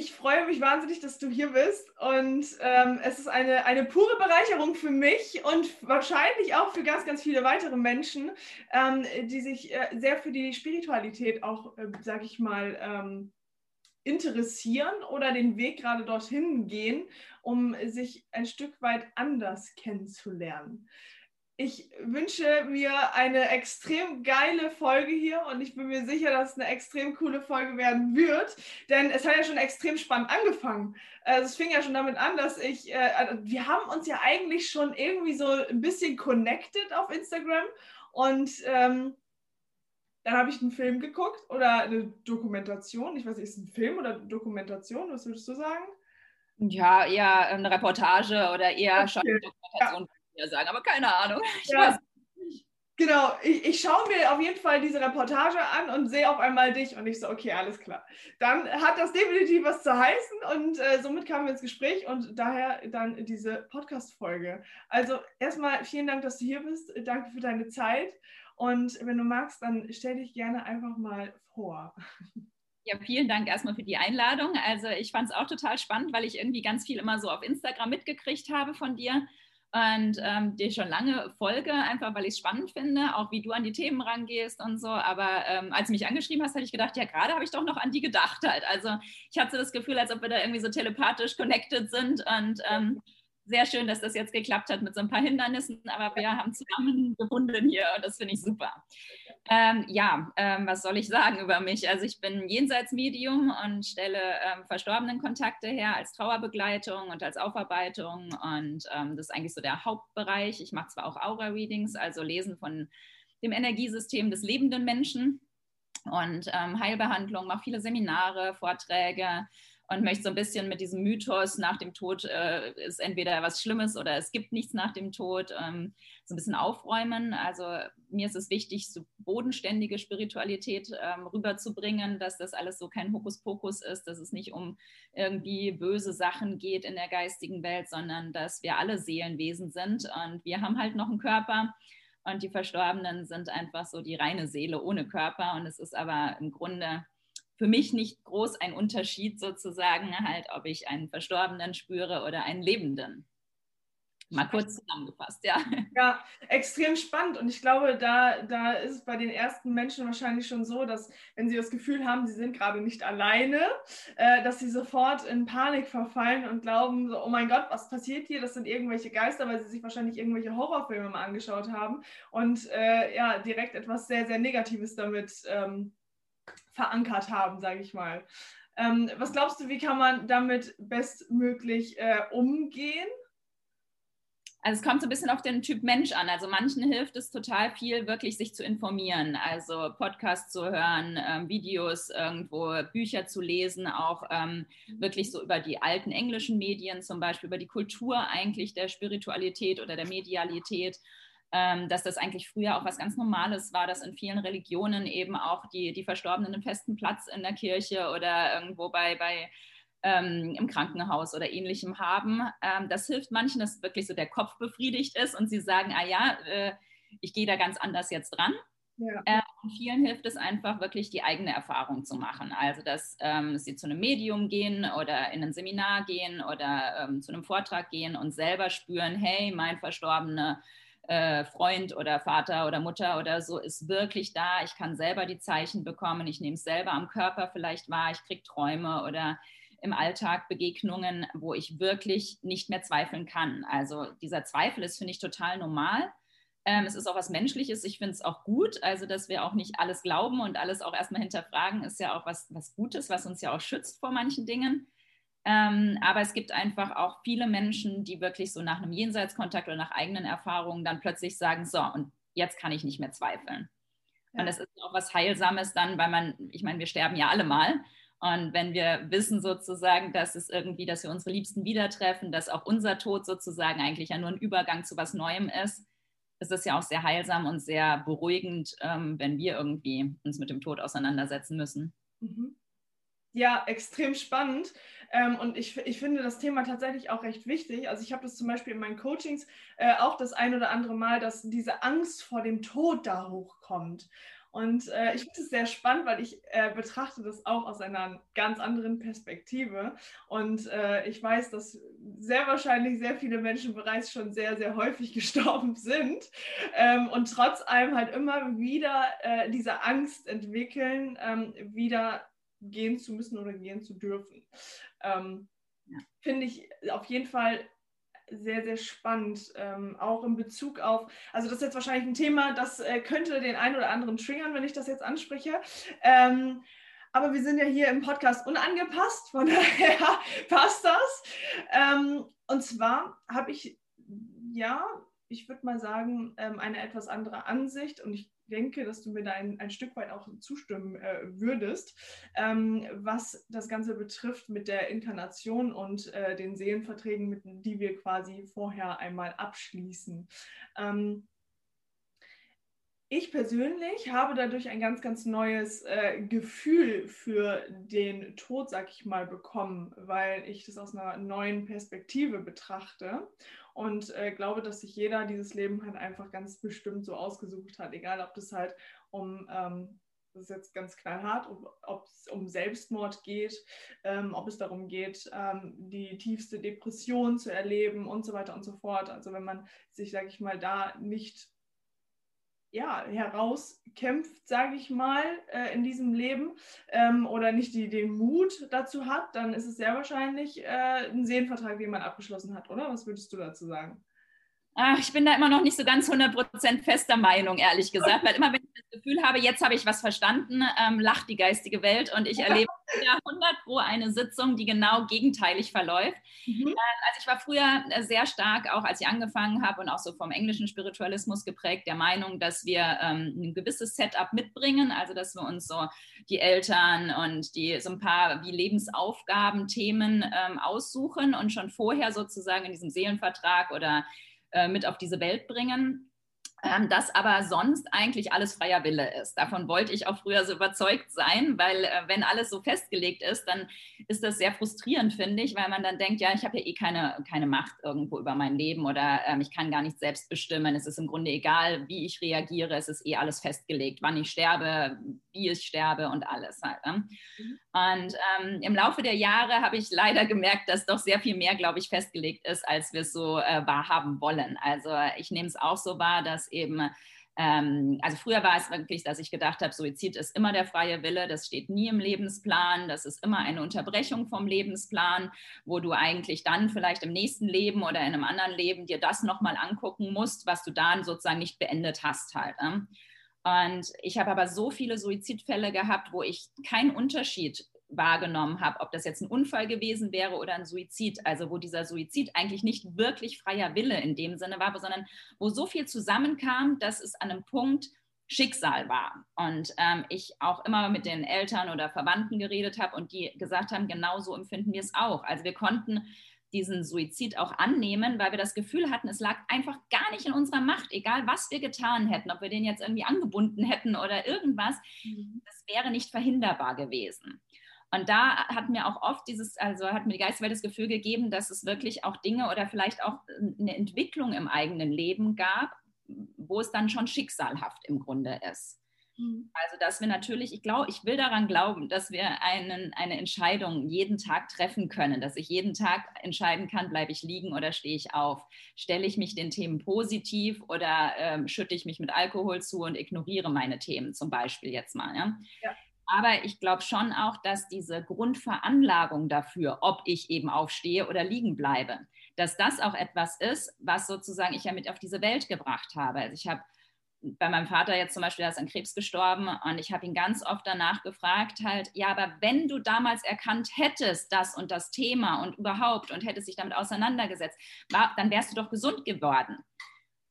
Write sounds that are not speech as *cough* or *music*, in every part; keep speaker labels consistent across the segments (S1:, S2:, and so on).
S1: Ich freue mich wahnsinnig, dass du hier bist. Und ähm, es ist eine, eine pure Bereicherung für mich und wahrscheinlich auch für ganz, ganz viele weitere Menschen, ähm, die sich äh, sehr für die Spiritualität auch, äh, sage ich mal, ähm, interessieren oder den Weg gerade dorthin gehen, um sich ein Stück weit anders kennenzulernen ich wünsche mir eine extrem geile Folge hier und ich bin mir sicher, dass es eine extrem coole Folge werden wird, denn es hat ja schon extrem spannend angefangen. Also es fing ja schon damit an, dass ich, äh, also wir haben uns ja eigentlich schon irgendwie so ein bisschen connected auf Instagram und ähm, dann habe ich einen Film geguckt oder eine Dokumentation. Ich weiß nicht, ist es ein Film oder Dokumentation? Was würdest du sagen?
S2: Ja, eher eine Reportage oder eher okay. schon eine Dokumentation. Ja ja sagen, aber keine Ahnung. *laughs* Ich ja.
S1: Genau, ich, ich schaue mir auf jeden Fall diese Reportage an und sehe auf einmal dich und ich so, okay, alles klar. Dann hat das definitiv was zu heißen und äh, somit kamen wir ins Gespräch und daher dann diese Podcast-Folge. Also erstmal vielen Dank, dass du hier bist. Danke für deine Zeit und wenn du magst, dann stell dich gerne einfach mal vor.
S2: Ja, vielen Dank erstmal für die Einladung. Also ich fand es auch total spannend, weil ich irgendwie ganz viel immer so auf Instagram mitgekriegt habe von dir und ähm, dir schon lange folge, einfach weil ich es spannend finde, auch wie du an die Themen rangehst und so. Aber ähm, als du mich angeschrieben hast, habe ich gedacht, ja, gerade habe ich doch noch an die gedacht halt. Also ich hatte das Gefühl, als ob wir da irgendwie so telepathisch connected sind und ähm, sehr schön, dass das jetzt geklappt hat mit so ein paar Hindernissen, aber wir haben zusammen gefunden hier und das finde ich super. Ähm, ja, ähm, was soll ich sagen über mich? Also ich bin Jenseitsmedium und stelle ähm, verstorbenen Kontakte her als Trauerbegleitung und als Aufarbeitung und ähm, das ist eigentlich so der Hauptbereich. Ich mache zwar auch Aura-Readings, also Lesen von dem Energiesystem des lebenden Menschen und ähm, Heilbehandlung, mache viele Seminare, Vorträge, und möchte so ein bisschen mit diesem Mythos, nach dem Tod äh, ist entweder was Schlimmes oder es gibt nichts nach dem Tod, ähm, so ein bisschen aufräumen. Also mir ist es wichtig, so bodenständige Spiritualität ähm, rüberzubringen, dass das alles so kein Hokuspokus ist, dass es nicht um irgendwie böse Sachen geht in der geistigen Welt, sondern dass wir alle Seelenwesen sind und wir haben halt noch einen Körper. Und die Verstorbenen sind einfach so die reine Seele ohne Körper. Und es ist aber im Grunde für mich nicht groß ein Unterschied sozusagen, halt, ob ich einen Verstorbenen spüre oder einen Lebenden. Mal kurz zusammengefasst, ja. *laughs*
S1: Ja, extrem spannend. Und ich glaube, da, da ist es bei den ersten Menschen wahrscheinlich schon so, dass wenn sie das Gefühl haben, sie sind gerade nicht alleine, äh, dass sie sofort in Panik verfallen und glauben, so, oh mein Gott, was passiert hier? Das sind irgendwelche Geister, weil sie sich wahrscheinlich irgendwelche Horrorfilme mal angeschaut haben und äh, ja, direkt etwas sehr, sehr Negatives damit ähm, verankert haben, sage ich mal. Ähm, was glaubst du, wie kann man damit bestmöglich äh, umgehen?
S2: Also es kommt so ein bisschen auf den Typ Mensch an. Also manchen hilft es total viel, wirklich sich zu informieren, also Podcasts zu hören, ähm, Videos irgendwo, Bücher zu lesen, auch ähm, wirklich so über die alten englischen Medien, zum Beispiel über die Kultur eigentlich der Spiritualität oder der Medialität dass das eigentlich früher auch was ganz Normales war, dass in vielen Religionen eben auch die, die Verstorbenen einen festen Platz in der Kirche oder irgendwo bei, bei ähm, im Krankenhaus oder ähnlichem haben. Ähm, das hilft manchen, dass wirklich so der Kopf befriedigt ist und sie sagen, ah ja, äh, ich gehe da ganz anders jetzt dran. Ja. Äh, vielen hilft es einfach wirklich die eigene Erfahrung zu machen. Also dass ähm, sie zu einem Medium gehen oder in ein Seminar gehen oder ähm, zu einem Vortrag gehen und selber spüren, hey, mein Verstorbener äh, Freund oder Vater oder Mutter oder so ist wirklich da. Ich kann selber die Zeichen bekommen. Ich nehme es selber am Körper vielleicht wahr. Ich kriege Träume oder im Alltag Begegnungen, wo ich wirklich nicht mehr zweifeln kann. Also dieser Zweifel ist, finde ich, total normal. Ähm, es ist auch was Menschliches. Ich finde es auch gut. Also, dass wir auch nicht alles glauben und alles auch erstmal hinterfragen, ist ja auch was, was Gutes, was uns ja auch schützt vor manchen Dingen. Ähm, aber es gibt einfach auch viele Menschen, die wirklich so nach einem Jenseitskontakt oder nach eigenen Erfahrungen dann plötzlich sagen, so, und jetzt kann ich nicht mehr zweifeln. Ja. Und das ist auch was Heilsames dann, weil man, ich meine, wir sterben ja alle mal. Und wenn wir wissen sozusagen, dass es irgendwie, dass wir unsere Liebsten wieder treffen, dass auch unser Tod sozusagen eigentlich ja nur ein Übergang zu was Neuem ist, es ist ja auch sehr heilsam und sehr beruhigend, ähm, wenn wir irgendwie uns mit dem Tod auseinandersetzen müssen. Mhm.
S1: Ja, extrem spannend. Ähm, und ich, ich finde das Thema tatsächlich auch recht wichtig. Also ich habe das zum Beispiel in meinen Coachings äh, auch das ein oder andere Mal, dass diese Angst vor dem Tod da hochkommt. Und äh, ich finde es sehr spannend, weil ich äh, betrachte das auch aus einer ganz anderen Perspektive. Und äh, ich weiß, dass sehr wahrscheinlich sehr viele Menschen bereits schon sehr, sehr häufig *laughs* gestorben sind ähm, und trotz allem halt immer wieder äh, diese Angst entwickeln, ähm, wieder gehen zu müssen oder gehen zu dürfen. Ähm, ja. Finde ich auf jeden Fall sehr, sehr spannend, ähm, auch in Bezug auf, also das ist jetzt wahrscheinlich ein Thema, das äh, könnte den einen oder anderen triggern, wenn ich das jetzt anspreche. Ähm, aber wir sind ja hier im Podcast unangepasst, von *laughs* daher passt das. Ähm, und zwar habe ich, ja, ich würde mal sagen, ähm, eine etwas andere Ansicht. Und ich denke, dass du mir da ein, ein Stück weit auch zustimmen äh, würdest, ähm, was das Ganze betrifft mit der Inkarnation und äh, den Seelenverträgen, mit, die wir quasi vorher einmal abschließen. Ähm, ich persönlich habe dadurch ein ganz, ganz neues äh, Gefühl für den Tod, sag ich mal, bekommen, weil ich das aus einer neuen Perspektive betrachte und äh, glaube, dass sich jeder dieses Leben halt einfach ganz bestimmt so ausgesucht hat, egal ob das halt um, ähm, das ist jetzt ganz knallhart, ob es um Selbstmord geht, ähm, ob es darum geht, ähm, die tiefste Depression zu erleben und so weiter und so fort. Also wenn man sich, sage ich mal, da nicht ja, herauskämpft, sage ich mal, äh, in diesem Leben ähm, oder nicht die, den Mut dazu hat, dann ist es sehr wahrscheinlich äh, ein Seelenvertrag, den man abgeschlossen hat, oder? Was würdest du dazu sagen?
S2: Ach, ich bin da immer noch nicht so ganz 100% fester Meinung, ehrlich gesagt, weil immer wenn ich das Gefühl habe, jetzt habe ich was verstanden, ähm, lacht die geistige Welt und ich erlebe wieder 100 pro eine Sitzung, die genau gegenteilig verläuft. Mhm. Äh, also ich war früher äh, sehr stark, auch als ich angefangen habe und auch so vom englischen Spiritualismus geprägt, der Meinung, dass wir ähm, ein gewisses Setup mitbringen, also dass wir uns so die Eltern und die so ein paar wie Lebensaufgaben, Themen ähm, aussuchen und schon vorher sozusagen in diesem Seelenvertrag oder äh, mit auf diese Welt bringen. Ähm, dass aber sonst eigentlich alles freier Wille ist. Davon wollte ich auch früher so überzeugt sein, weil äh, wenn alles so festgelegt ist, dann ist das sehr frustrierend, finde ich, weil man dann denkt, ja, ich habe ja eh keine, keine Macht irgendwo über mein Leben oder ähm, ich kann gar nicht selbst bestimmen. Es ist im Grunde egal, wie ich reagiere, es ist eh alles festgelegt, wann ich sterbe, wie ich sterbe und alles halt. Ne? Mhm. Und ähm, im Laufe der Jahre habe ich leider gemerkt, dass doch sehr viel mehr, glaube ich, festgelegt ist, als wir es so äh, wahrhaben wollen. Also ich nehme es auch so wahr, dass eben ähm, also früher war es wirklich, dass ich gedacht habe, Suizid ist immer der freie Wille, das steht nie im Lebensplan, das ist immer eine Unterbrechung vom Lebensplan, wo du eigentlich dann vielleicht im nächsten Leben oder in einem anderen Leben dir das nochmal angucken musst, was du dann sozusagen nicht beendet hast halt. Ne? Und ich habe aber so viele Suizidfälle gehabt, wo ich keinen Unterschied wahrgenommen habe, ob das jetzt ein Unfall gewesen wäre oder ein Suizid, also wo dieser Suizid eigentlich nicht wirklich freier Wille in dem Sinne war, sondern wo so viel zusammenkam, dass es an einem Punkt Schicksal war. Und ähm, ich auch immer mit den Eltern oder Verwandten geredet habe und die gesagt haben, genau so empfinden wir es auch. Also wir konnten diesen Suizid auch annehmen, weil wir das Gefühl hatten, es lag einfach gar nicht in unserer Macht, egal was wir getan hätten, ob wir den jetzt irgendwie angebunden hätten oder irgendwas, mhm. das wäre nicht verhinderbar gewesen. Und da hat mir auch oft dieses, also hat mir die Geistwelt das Gefühl gegeben, dass es wirklich auch Dinge oder vielleicht auch eine Entwicklung im eigenen Leben gab, wo es dann schon schicksalhaft im Grunde ist. Mhm. Also, dass wir natürlich, ich glaube, ich will daran glauben, dass wir einen, eine Entscheidung jeden Tag treffen können, dass ich jeden Tag entscheiden kann, bleibe ich liegen oder stehe ich auf? Stelle ich mich den Themen positiv oder ähm, schütte ich mich mit Alkohol zu und ignoriere meine Themen zum Beispiel jetzt mal? Ja? ja. Aber ich glaube schon auch, dass diese Grundveranlagung dafür, ob ich eben aufstehe oder liegen bleibe, dass das auch etwas ist, was sozusagen ich ja mit auf diese Welt gebracht habe. Also ich habe bei meinem Vater jetzt zum Beispiel, der ist an Krebs gestorben und ich habe ihn ganz oft danach gefragt, halt, ja, aber wenn du damals erkannt hättest, das und das Thema und überhaupt und hättest dich damit auseinandergesetzt, war, dann wärst du doch gesund geworden.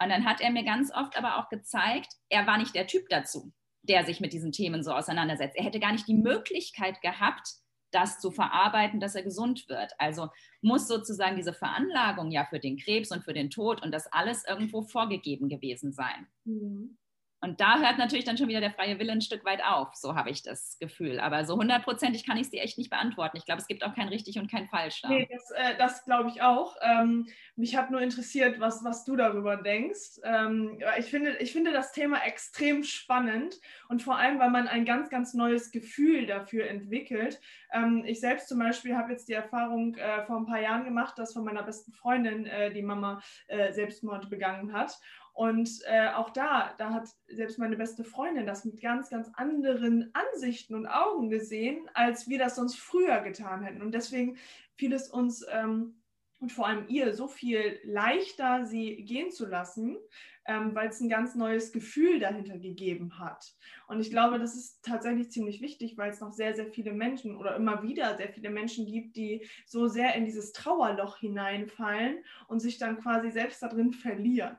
S2: Und dann hat er mir ganz oft aber auch gezeigt, er war nicht der Typ dazu, der sich mit diesen Themen so auseinandersetzt. Er hätte gar nicht die Möglichkeit gehabt, das zu verarbeiten, dass er gesund wird. Also muss sozusagen diese Veranlagung ja für den Krebs und für den Tod und das alles irgendwo vorgegeben gewesen sein. Mhm. Und da hört natürlich dann schon wieder der freie Wille ein Stück weit auf, so habe ich das Gefühl. Aber so hundertprozentig kann ich es dir echt nicht beantworten. Ich glaube, es gibt auch kein richtig und kein falsch.
S1: Da. Nee, das, äh, das glaube ich auch. Ähm, mich hat nur interessiert, was, was du darüber denkst. Ähm, ich, finde, ich finde das Thema extrem spannend und vor allem, weil man ein ganz, ganz neues Gefühl dafür entwickelt. Ähm, ich selbst zum Beispiel habe jetzt die Erfahrung äh, vor ein paar Jahren gemacht, dass von meiner besten Freundin äh, die Mama äh, Selbstmord begangen hat. Und äh, auch da, da hat selbst meine beste Freundin das mit ganz, ganz anderen Ansichten und Augen gesehen, als wir das sonst früher getan hätten. Und deswegen fiel es uns ähm, und vor allem ihr so viel leichter, sie gehen zu lassen, ähm, weil es ein ganz neues Gefühl dahinter gegeben hat. Und ich glaube, das ist tatsächlich ziemlich wichtig, weil es noch sehr, sehr viele Menschen oder immer wieder sehr viele Menschen gibt, die so sehr in dieses Trauerloch hineinfallen und sich dann quasi selbst darin verlieren.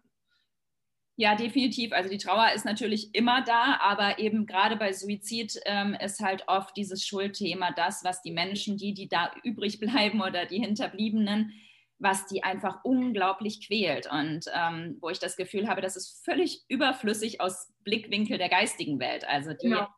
S2: Ja, definitiv. Also die Trauer ist natürlich immer da, aber eben gerade bei Suizid ähm, ist halt oft dieses Schuldthema das, was die Menschen, die, die da übrig bleiben oder die Hinterbliebenen, was die einfach unglaublich quält und ähm, wo ich das Gefühl habe, das ist völlig überflüssig aus Blickwinkel der geistigen Welt. Also die genau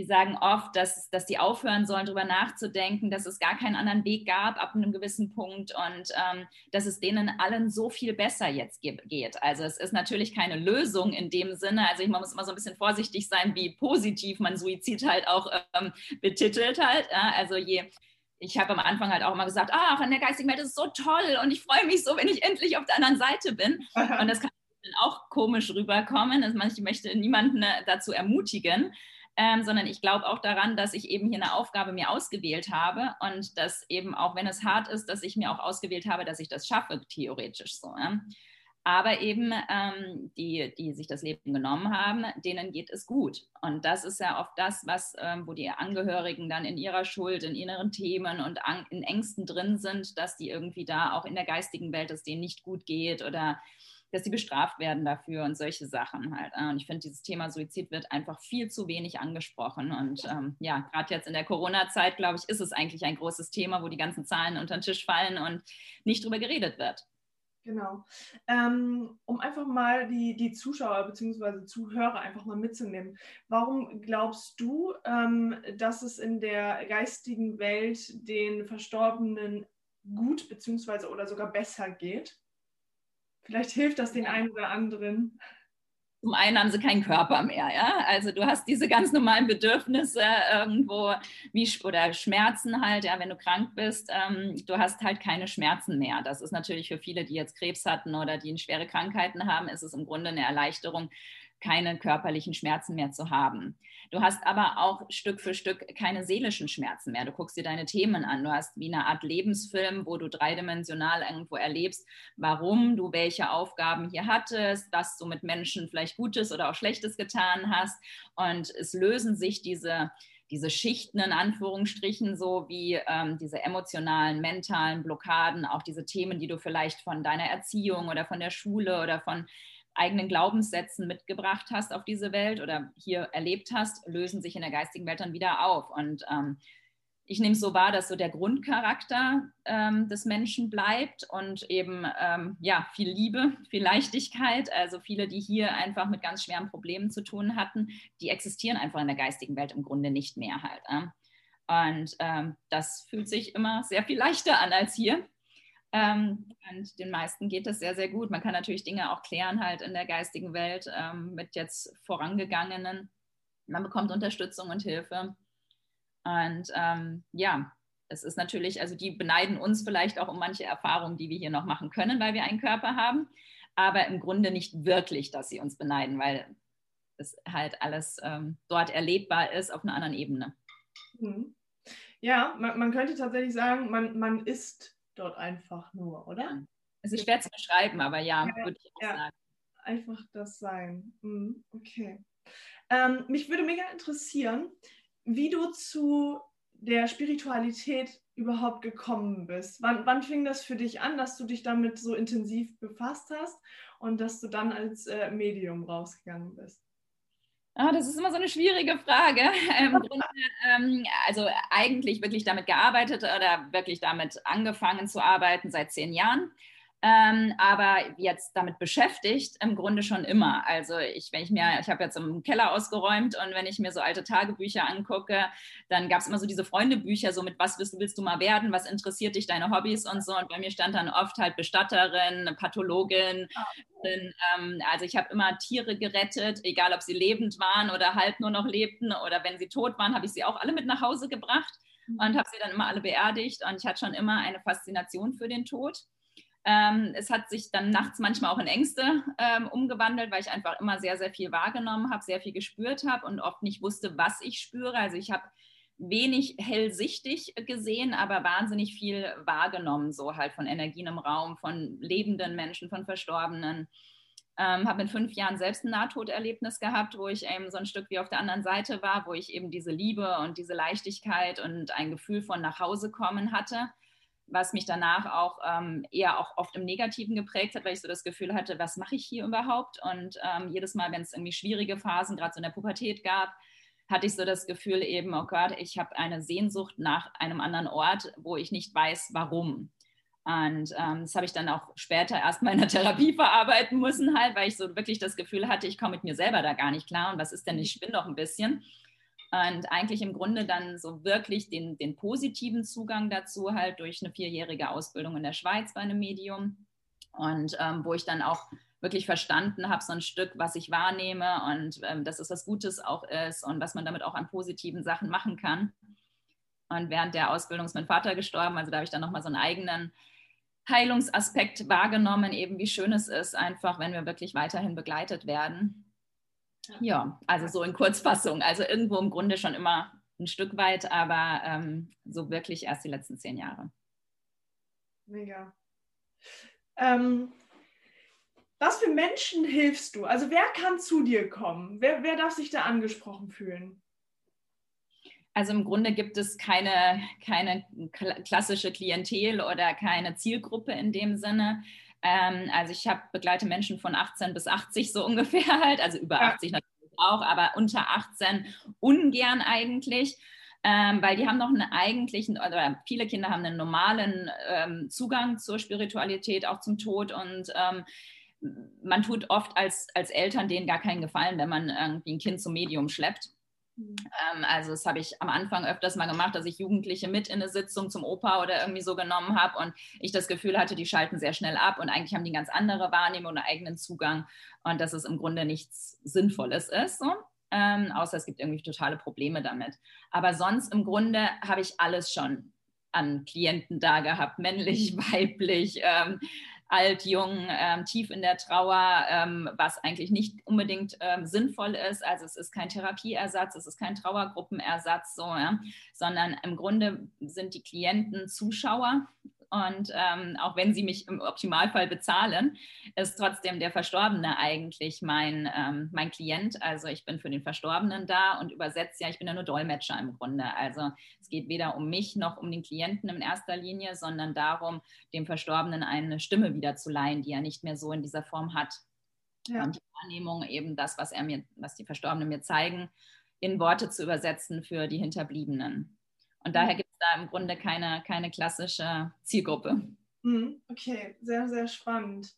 S2: die sagen oft, dass, dass die aufhören sollen, darüber nachzudenken, dass es gar keinen anderen Weg gab ab einem gewissen Punkt und ähm, dass es denen allen so viel besser jetzt geht. Also es ist natürlich keine Lösung in dem Sinne. Also ich, man muss immer so ein bisschen vorsichtig sein, wie positiv man Suizid halt auch ähm, betitelt halt. Ja? Also je ich habe am Anfang halt auch immer gesagt, ach, in der geistigen Welt ist es so toll und ich freue mich so, wenn ich endlich auf der anderen Seite bin. *laughs* Und das kann auch komisch rüberkommen. Also ich möchte niemanden äh, dazu ermutigen ähm, sondern ich glaube auch daran, dass ich eben hier eine Aufgabe mir ausgewählt habe und dass eben auch, wenn es hart ist, dass ich mir auch ausgewählt habe, dass ich das schaffe, theoretisch so. Ja? Aber eben ähm, die, die sich das Leben genommen haben, denen geht es gut. Und das ist ja oft das, was, ähm, wo die Angehörigen dann in ihrer Schuld, in inneren Themen und in Ängsten drin sind, dass die irgendwie da auch in der geistigen Welt es denen nicht gut geht oder dass sie bestraft werden dafür und solche Sachen halt. Und ich finde, dieses Thema Suizid wird einfach viel zu wenig angesprochen. Und ähm, ja, gerade jetzt in der Corona-Zeit, glaube ich, ist es eigentlich ein großes Thema, wo die ganzen Zahlen unter den Tisch fallen und nicht drüber geredet wird.
S1: Genau. Ähm, um einfach mal die, die Zuschauer bzw. Zuhörer einfach mal mitzunehmen. Warum glaubst du, ähm, dass es in der geistigen Welt den Verstorbenen gut bzw. oder sogar besser geht? Vielleicht hilft das den einen oder anderen.
S2: Zum einen haben sie keinen Körper mehr, ja. Also du hast diese ganz normalen Bedürfnisse irgendwo wie oder Schmerzen halt, ja, wenn du krank bist, ähm, du hast halt keine Schmerzen mehr. Das ist natürlich für viele, die jetzt Krebs hatten oder die schwere Krankheiten haben, ist es im Grunde eine Erleichterung, keine körperlichen Schmerzen mehr zu haben. Du hast aber auch Stück für Stück keine seelischen Schmerzen mehr. Du guckst dir deine Themen an. Du hast wie eine Art Lebensfilm, wo du dreidimensional irgendwo erlebst, warum du welche Aufgaben hier hattest, was du mit Menschen vielleicht Gutes oder auch Schlechtes getan hast. Und es lösen sich diese diese Schichten in Anführungsstrichen, so wie ähm, diese emotionalen, mentalen Blockaden, auch diese Themen, die du vielleicht von deiner Erziehung oder von der Schule oder von eigenen Glaubenssätzen mitgebracht hast auf diese Welt oder hier erlebt hast, lösen sich in der geistigen Welt dann wieder auf. Und ähm, ich nehme es so wahr, dass so der Grundcharakter ähm, des Menschen bleibt und eben ähm, ja viel Liebe, viel Leichtigkeit. Also viele, die hier einfach mit ganz schweren Problemen zu tun hatten, die existieren einfach in der geistigen Welt im Grunde nicht mehr halt. Äh? Und ähm, das fühlt sich immer sehr viel leichter an als hier. Ähm, und den meisten geht das sehr, sehr gut. Man kann natürlich Dinge auch klären halt in der geistigen Welt ähm, mit jetzt vorangegangenen. Man bekommt Unterstützung und Hilfe. Und ähm, ja, es ist natürlich, also die beneiden uns vielleicht auch um manche Erfahrungen, die wir hier noch machen können, weil wir einen Körper haben. Aber im Grunde nicht wirklich, dass sie uns beneiden, weil es halt alles ähm, dort erlebbar ist auf einer anderen Ebene.
S1: Mhm. Ja, man, man könnte tatsächlich sagen, man, man ist dort einfach nur, oder?
S2: Es ist schwer zu beschreiben, aber ja, ja würde ich auch ja. sagen.
S1: Einfach das Sein. Mhm, okay. Ähm, mich würde mega interessieren, wie du zu der Spiritualität überhaupt gekommen bist. Wann, wann fing das für dich an, dass du dich damit so intensiv befasst hast und dass du dann als äh, Medium rausgegangen bist?
S2: Oh, das ist immer so eine schwierige Frage. *laughs* Im *laughs* Grunde, ähm, also eigentlich wirklich damit gearbeitet oder wirklich damit angefangen zu arbeiten seit zehn Jahren. Ähm, aber jetzt damit beschäftigt, im Grunde schon immer. Also ich, wenn ich mir, ich habe jetzt im Keller ausgeräumt und wenn ich mir so alte Tagebücher angucke, dann gab es immer so diese Freundebücher, so mit was willst, willst du mal werden, was interessiert dich, deine Hobbys und so. Und bei mir stand dann oft halt Bestatterin, Pathologin. Denn, ähm, also ich habe immer Tiere gerettet, egal ob sie lebend waren oder halb nur noch lebten oder wenn sie tot waren, habe ich sie auch alle mit nach Hause gebracht mhm. und habe sie dann immer alle beerdigt. Und ich hatte schon immer eine Faszination für den Tod. Ähm, es hat sich dann nachts manchmal auch in Ängste ähm, umgewandelt, weil ich einfach immer sehr, sehr viel wahrgenommen habe, sehr viel gespürt habe und oft nicht wusste, was ich spüre. Also ich habe wenig hellsichtig gesehen, aber wahnsinnig viel wahrgenommen, so halt von Energien im Raum, von lebenden Menschen, von Verstorbenen. Ähm, habe mit fünf Jahren selbst ein Nahtoderlebnis gehabt, wo ich eben so ein Stück wie auf der anderen Seite war, wo ich eben diese Liebe und diese Leichtigkeit und ein Gefühl von nach Hause kommen hatte was mich danach auch ähm, eher auch oft im Negativen geprägt hat, weil ich so das Gefühl hatte, was mache ich hier überhaupt? Und ähm, jedes Mal, wenn es irgendwie schwierige Phasen, gerade so in der Pubertät gab, hatte ich so das Gefühl eben, oh Gott, ich habe eine Sehnsucht nach einem anderen Ort, wo ich nicht weiß, warum. Und ähm, das habe ich dann auch später erst mal in der Therapie *laughs* verarbeiten müssen, halt, weil ich so wirklich das Gefühl hatte, ich komme mit mir selber da gar nicht klar und was ist denn, ich spinne doch ein bisschen und eigentlich im Grunde dann so wirklich den, den positiven Zugang dazu halt durch eine vierjährige Ausbildung in der Schweiz bei einem Medium und ähm, wo ich dann auch wirklich verstanden habe, so ein Stück, was ich wahrnehme und ähm, dass es was Gutes auch ist und was man damit auch an positiven Sachen machen kann. Und während der Ausbildung ist mein Vater gestorben, also da habe ich dann nochmal so einen eigenen Heilungsaspekt wahrgenommen, eben wie schön es ist, einfach, wenn wir wirklich weiterhin begleitet werden. Ja, also so in Kurzfassung. Also irgendwo im Grunde schon immer ein Stück weit, aber ähm, so wirklich erst die letzten zehn Jahre.
S1: Mega. Ähm, was für Menschen hilfst du? Also wer kann zu dir kommen? Wer, wer darf sich da angesprochen fühlen?
S2: Also im Grunde gibt es keine, keine klassische Klientel oder keine Zielgruppe in dem Sinne. Ähm, also ich habe begleite Menschen von 18 bis 80 so *laughs* ungefähr halt, also über 80 natürlich auch, aber unter 18 ungern eigentlich. Ähm, weil die haben noch einen eigentlichen, oder viele Kinder haben einen normalen ähm, Zugang zur Spiritualität, auch zum Tod und ähm, man tut oft als, als Eltern denen gar keinen Gefallen, wenn man irgendwie ein Kind zum Medium schleppt. Mhm. Ähm, also das habe ich am Anfang öfters mal gemacht, dass ich Jugendliche mit in eine Sitzung zum Opa oder irgendwie so genommen habe und ich das Gefühl hatte, die schalten sehr schnell ab und eigentlich haben die ganz andere Wahrnehmung und eigenen Zugang und dass es im Grunde nichts Sinnvolles ist. So. Ähm, außer es gibt irgendwie totale Probleme damit. Aber sonst im Grunde habe ich alles schon an Klienten da gehabt, männlich, *laughs* weiblich, ähm, alt, jung, ähm, tief in der Trauer, ähm, was eigentlich nicht unbedingt ähm, sinnvoll ist. Also es ist kein Therapieersatz, es ist kein Trauergruppenersatz, so, ja, sondern im Grunde sind die Klienten Zuschauer und ähm, auch wenn sie mich im Optimalfall bezahlen, ist trotzdem der Verstorbene eigentlich mein, ähm, mein Klient. Also ich bin für den Verstorbenen da und übersetze ja, ich bin ja nur Dolmetscher im Grunde. Also es geht weder um mich noch um den Klienten in erster Linie, sondern darum, dem Verstorbenen eine Stimme wieder zu leihen, die er nicht mehr so in dieser Form hat. Ja. Und die Wahrnehmung, eben das, was er mir, was die Verstorbenen mir zeigen, in Worte zu übersetzen für die Hinterbliebenen. Und daher gibt da im Grunde keine, keine klassische Zielgruppe.
S1: Mhm, okay, sehr, sehr spannend.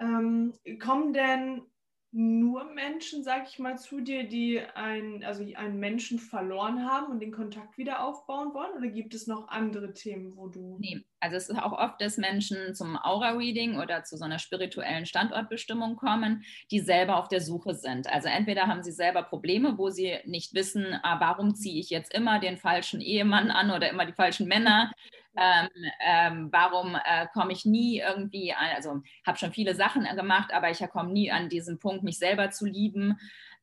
S1: Ähm, kommen denn nur Menschen, sag ich mal, zu dir, die ein, also einen Menschen verloren haben und den Kontakt wieder aufbauen wollen? Oder gibt es noch andere Themen, wo du.
S2: Nee, also es ist auch oft, dass Menschen zum Aura-Reading oder zu so einer spirituellen Standortbestimmung kommen, die selber auf der Suche sind. Also entweder haben sie selber Probleme, wo sie nicht wissen, ah, warum ziehe ich jetzt immer den falschen Ehemann an oder immer die falschen Männer ähm, ähm, warum äh, komme ich nie irgendwie, an, also habe schon viele Sachen gemacht, aber ich komme nie an diesen Punkt, mich selber zu lieben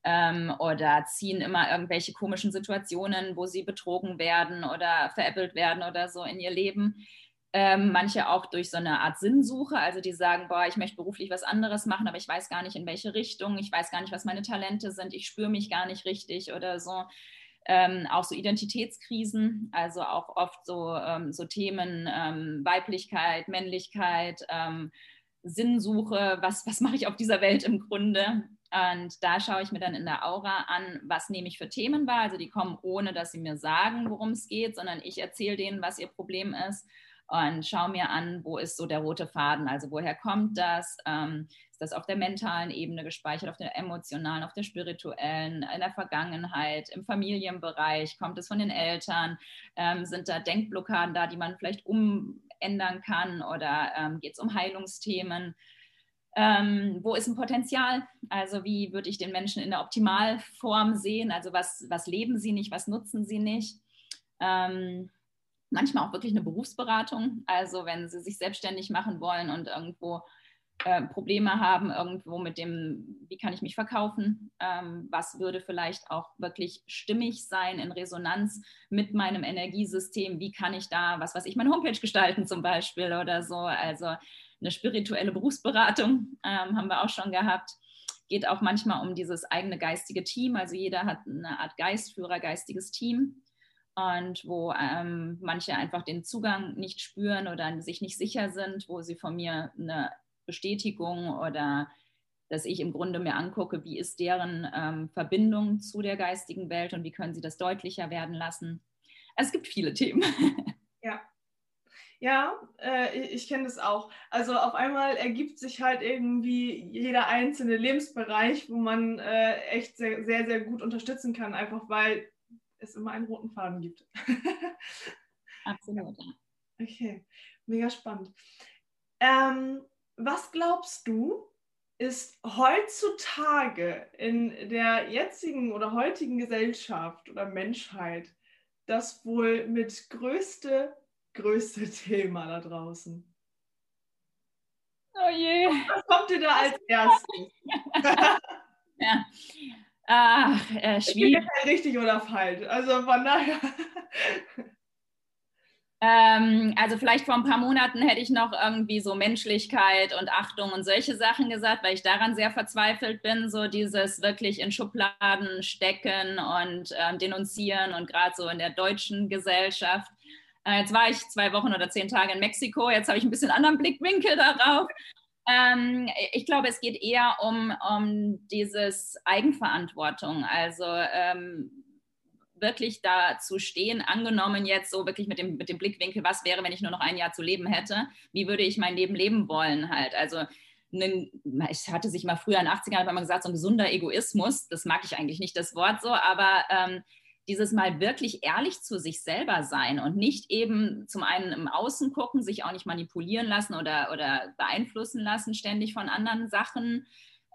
S2: ähm, oder ziehen immer irgendwelche komischen Situationen, wo sie betrogen werden oder veräppelt werden oder so in ihr Leben. Ähm, manche auch durch so eine Art Sinnsuche, also die sagen, boah, ich möchte beruflich was anderes machen, aber ich weiß gar nicht in welche Richtung, ich weiß gar nicht, was meine Talente sind, ich spüre mich gar nicht richtig oder so ähm, auch so Identitätskrisen, also auch oft so, ähm, so Themen ähm, Weiblichkeit, Männlichkeit, ähm, Sinnsuche, was, was mache ich auf dieser Welt im Grunde. Und da schaue ich mir dann in der Aura an, was nehme ich für Themen wahr. Also die kommen ohne, dass sie mir sagen, worum es geht, sondern ich erzähle denen, was ihr Problem ist und schaue mir an, wo ist so der rote Faden, also woher kommt das? Ähm, ist das auf der mentalen Ebene gespeichert, auf der emotionalen, auf der spirituellen, in der Vergangenheit, im Familienbereich? Kommt es von den Eltern? Ähm, sind da Denkblockaden da, die man vielleicht umändern kann? Oder ähm, geht es um Heilungsthemen? Ähm, wo ist ein Potenzial? Also wie würde ich den Menschen in der Optimalform sehen? Also was, was leben sie nicht, was nutzen sie nicht? Ähm, manchmal auch wirklich eine Berufsberatung. Also wenn sie sich selbstständig machen wollen und irgendwo äh, Probleme haben, irgendwo mit dem, wie kann ich mich verkaufen, ähm, was würde vielleicht auch wirklich stimmig sein in Resonanz mit meinem Energiesystem, wie kann ich da, was weiß ich, meine Homepage gestalten zum Beispiel oder so. Also eine spirituelle Berufsberatung ähm, haben wir auch schon gehabt. Geht auch manchmal um dieses eigene geistige Team. Also jeder hat eine Art Geistführer, geistiges Team und wo ähm, manche einfach den Zugang nicht spüren oder sich nicht sicher sind, wo sie von mir eine Bestätigung oder dass ich im Grunde mir angucke, wie ist deren ähm, Verbindung zu der geistigen Welt und wie können sie das deutlicher werden lassen. Also es gibt viele Themen. *laughs*
S1: Ja. Ja, äh, ich kenne das auch. Also auf einmal ergibt sich halt irgendwie jeder einzelne Lebensbereich, wo man äh, echt sehr, sehr, sehr gut unterstützen kann, einfach weil es immer einen roten Faden gibt. *laughs*
S2: Absolut.
S1: Okay, mega spannend. Ähm, was glaubst du, ist heutzutage in der jetzigen oder heutigen Gesellschaft oder Menschheit das wohl mit größte, größte *laughs* Thema da draußen?
S2: Oh je.
S1: Was kommt dir da als erstes? *laughs*
S2: ja. Ach, äh, schwierig.
S1: Ich richtig oder falsch. Also von daher.
S2: Ähm, also vielleicht vor ein paar Monaten hätte ich noch irgendwie so Menschlichkeit und Achtung und solche Sachen gesagt, weil ich daran sehr verzweifelt bin, so dieses wirklich in Schubladen stecken und ähm, denunzieren und gerade so in der deutschen Gesellschaft. Äh, jetzt war ich zwei Wochen oder zehn Tage in Mexiko, jetzt habe ich ein bisschen anderen Blickwinkel darauf. Ähm, ich glaube, es geht eher um, um dieses Eigenverantwortung. Also ähm, wirklich da zu stehen, angenommen jetzt so wirklich mit dem, mit dem Blickwinkel, was wäre, wenn ich nur noch ein Jahr zu leben hätte? Wie würde ich mein Leben leben wollen halt? Also ich hatte sich mal früher in den 80ern immer gesagt, so ein gesunder Egoismus, das mag ich eigentlich nicht das Wort so, aber ähm, dieses Mal wirklich ehrlich zu sich selber sein und nicht eben zum einen im Außen gucken, sich auch nicht manipulieren lassen oder, oder beeinflussen lassen ständig von anderen Sachen.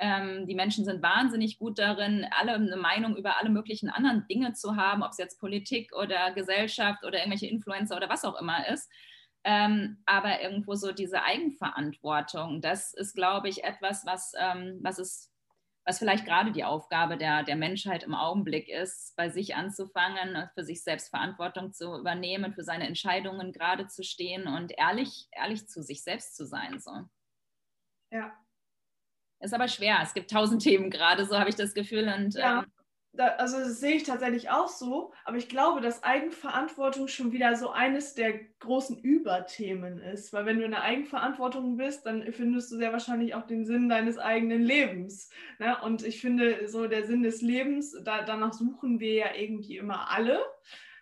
S2: Ähm, die Menschen sind wahnsinnig gut darin, alle eine Meinung über alle möglichen anderen Dinge zu haben, ob es jetzt Politik oder Gesellschaft oder irgendwelche Influencer oder was auch immer ist. Ähm, aber irgendwo so diese Eigenverantwortung, das ist, glaube ich, etwas, was, ähm, was es was vielleicht gerade die Aufgabe der, der Menschheit im Augenblick ist, bei sich anzufangen, für sich selbst Verantwortung zu übernehmen, für seine Entscheidungen gerade zu stehen und ehrlich, ehrlich zu sich selbst zu sein. So.
S1: Ja.
S2: Ist aber schwer. Es gibt tausend Themen gerade, so habe ich das Gefühl. Und
S1: ja. ähm, da, also das sehe ich tatsächlich auch so, aber ich glaube, dass Eigenverantwortung schon wieder so eines der großen Überthemen ist, weil wenn du in der Eigenverantwortung bist, dann findest du sehr wahrscheinlich auch den Sinn deines eigenen Lebens. Ne? Und ich finde, so der Sinn des Lebens, da, danach suchen wir ja irgendwie immer alle.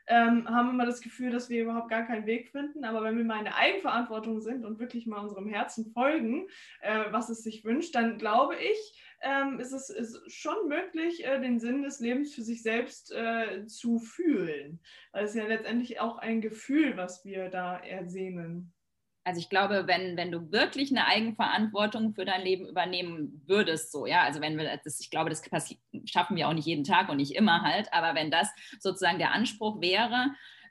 S1: Ähm, haben immer das Gefühl, dass wir überhaupt gar keinen Weg finden. Aber wenn wir mal in der Eigenverantwortung sind und wirklich mal unserem Herzen folgen, äh, was es sich wünscht, dann glaube ich, ähm, ist es ist schon möglich, äh, den Sinn des Lebens für sich selbst äh, zu fühlen. Weil es ja letztendlich auch ein Gefühl, was wir da ersehnen.
S2: Also ich glaube, wenn, wenn du wirklich eine Eigenverantwortung für dein Leben übernehmen würdest, so, ja, also wenn wir das, ich glaube, das schaffen wir auch nicht jeden Tag und nicht immer halt, aber wenn das sozusagen der Anspruch wäre,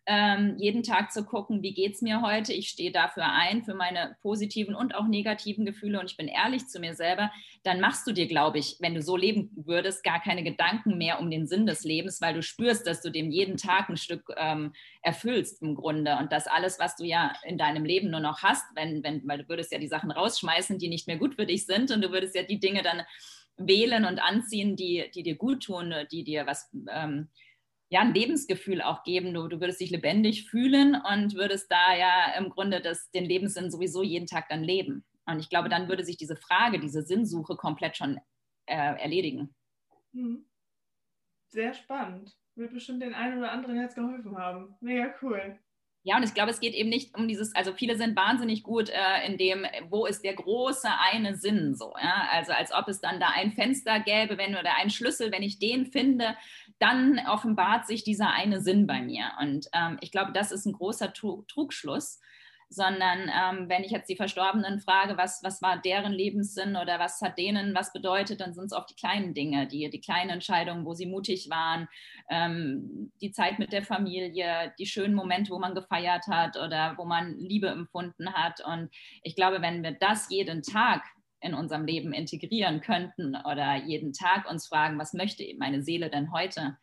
S2: ähm, jeden Tag zu gucken, wie geht es mir heute. Ich stehe dafür ein, für meine positiven und auch negativen Gefühle und ich bin ehrlich zu mir selber. Dann machst du dir, glaube ich, wenn du so leben würdest, gar keine Gedanken mehr um den Sinn des Lebens, weil du spürst, dass du dem jeden Tag ein Stück ähm, erfüllst im Grunde und dass alles, was du ja in deinem Leben nur noch hast, wenn, wenn, weil du würdest ja die Sachen rausschmeißen, die nicht mehr gut für dich sind und du würdest ja die Dinge dann wählen und anziehen, die, die dir gut tun, die dir was ähm, ja, ein Lebensgefühl auch geben. Du, du würdest dich lebendig fühlen und würdest da ja im Grunde das, den Lebenssinn sowieso jeden Tag dann leben. Und ich glaube, dann würde sich diese Frage, diese Sinnsuche komplett schon äh, erledigen.
S1: Hm. Sehr spannend. Wird bestimmt den einen oder anderen jetzt geholfen haben. Mega cool.
S2: Ja, und ich glaube, es geht eben nicht um dieses, also viele sind wahnsinnig gut äh, in dem, wo ist der große eine Sinn so, ja? Also als ob es dann da ein Fenster gäbe, wenn oder einen Schlüssel, wenn ich den finde, dann offenbart sich dieser eine Sinn bei mir. Und ähm, ich glaube, das ist ein großer Trugschluss sondern ähm, wenn ich jetzt die Verstorbenen frage, was, was war deren Lebenssinn oder was hat denen was bedeutet, dann sind es oft die kleinen Dinge, die, die kleinen Entscheidungen, wo sie mutig waren, ähm, die Zeit mit der Familie, die schönen Momente, wo man gefeiert hat oder wo man Liebe empfunden hat. Und ich glaube, wenn wir das jeden Tag in unserem Leben integrieren könnten oder jeden Tag uns fragen, was möchte meine Seele denn heute?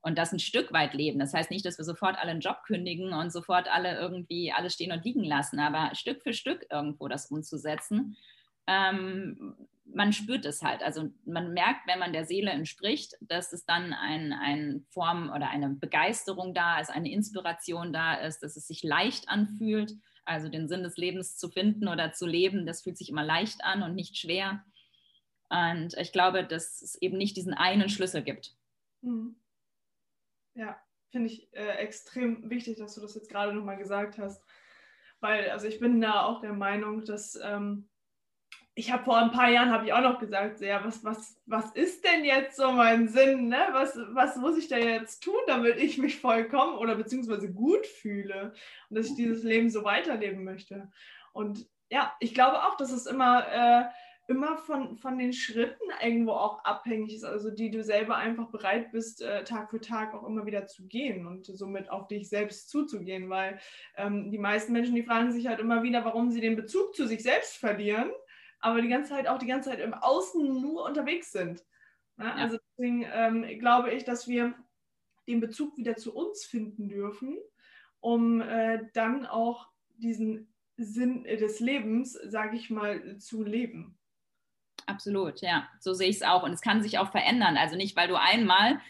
S2: und das ein Stück weit leben. Das heißt nicht, dass wir sofort alle einen Job kündigen und sofort alle irgendwie alles stehen und liegen lassen, aber Stück für Stück irgendwo das umzusetzen. Ähm, man spürt es halt. Also man merkt, wenn man der Seele entspricht, dass es dann eine ein Form oder eine Begeisterung da ist, eine Inspiration da ist, dass es sich leicht anfühlt. Also den Sinn des Lebens zu finden oder zu leben, das fühlt sich immer leicht an und nicht schwer. Und ich glaube, dass es eben nicht diesen einen Schlüssel gibt. Mhm.
S1: Ja, finde ich äh, extrem wichtig, dass du das jetzt gerade nochmal gesagt hast. Weil, also ich bin da auch der Meinung, dass ähm, ich habe vor ein paar Jahren, habe ich auch noch gesagt, ja, was, was, was ist denn jetzt so mein Sinn? Ne? Was, was muss ich da jetzt tun, damit ich mich vollkommen oder beziehungsweise gut fühle und dass ich dieses Leben so weiterleben möchte? Und ja, ich glaube auch, dass es immer... Äh, immer von, von den Schritten irgendwo auch abhängig ist, also die du selber einfach bereit bist, äh, Tag für Tag auch immer wieder zu gehen und somit auf dich selbst zuzugehen, weil ähm, die meisten Menschen, die fragen sich halt immer wieder, warum sie den Bezug zu sich selbst verlieren, aber die ganze Zeit auch die ganze Zeit im Außen nur unterwegs sind. Ja, ja. Also deswegen ähm, glaube ich, dass wir den Bezug wieder zu uns finden dürfen, um äh, dann auch diesen Sinn des Lebens, sage ich mal, zu leben.
S2: Absolut, ja, so sehe ich es auch. Und es kann sich auch verändern. Also nicht, weil du einmal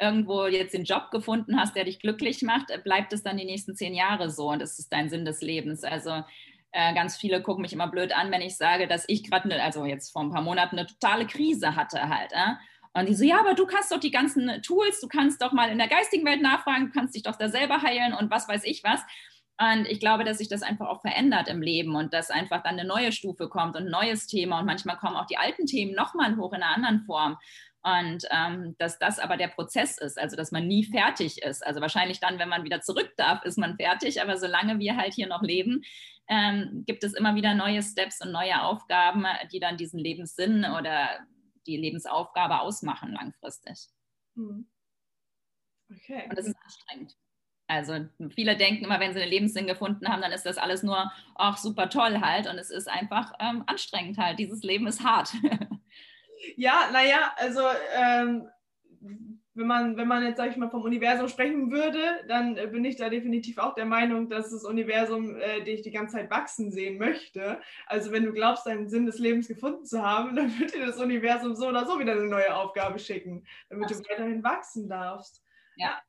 S2: irgendwo jetzt den Job gefunden hast, der dich glücklich macht, bleibt es dann die nächsten zehn Jahre so. Und das ist dein Sinn des Lebens. Also äh, ganz viele gucken mich immer blöd an, wenn ich sage, dass ich gerade, ne, also jetzt vor ein paar Monaten eine totale Krise hatte halt. Äh? Und die so, ja, aber du kannst doch die ganzen Tools, du kannst doch mal in der geistigen Welt nachfragen, du kannst dich doch da selber heilen und was weiß ich was. Und ich glaube, dass sich das einfach auch verändert im Leben und dass einfach dann eine neue Stufe kommt und ein neues Thema und manchmal kommen auch die alten Themen nochmal hoch in einer anderen Form. Und ähm, dass das aber der Prozess ist, also dass man nie fertig ist. Also wahrscheinlich dann, wenn man wieder zurück darf, ist man fertig. Aber solange wir halt hier noch leben, ähm, gibt es immer wieder neue Steps und neue Aufgaben, die dann diesen Lebenssinn oder die Lebensaufgabe ausmachen langfristig. Hm. Okay. Und das ist anstrengend. Also viele denken immer, wenn sie einen Lebenssinn gefunden haben, dann ist das alles nur auch super toll halt. Und es ist einfach ähm, anstrengend halt. Dieses Leben ist hart. *laughs*
S1: ja, naja, also ähm, wenn man, wenn man jetzt, sag ich mal, vom Universum sprechen würde, dann äh, bin ich da definitiv auch der Meinung, dass das Universum äh, dich die ganze Zeit wachsen sehen möchte. Also wenn du glaubst, deinen Sinn des Lebens gefunden zu haben, *laughs* dann wird dir das Universum so oder so wieder eine neue Aufgabe schicken, damit du weiterhin wachsen darfst. Ja,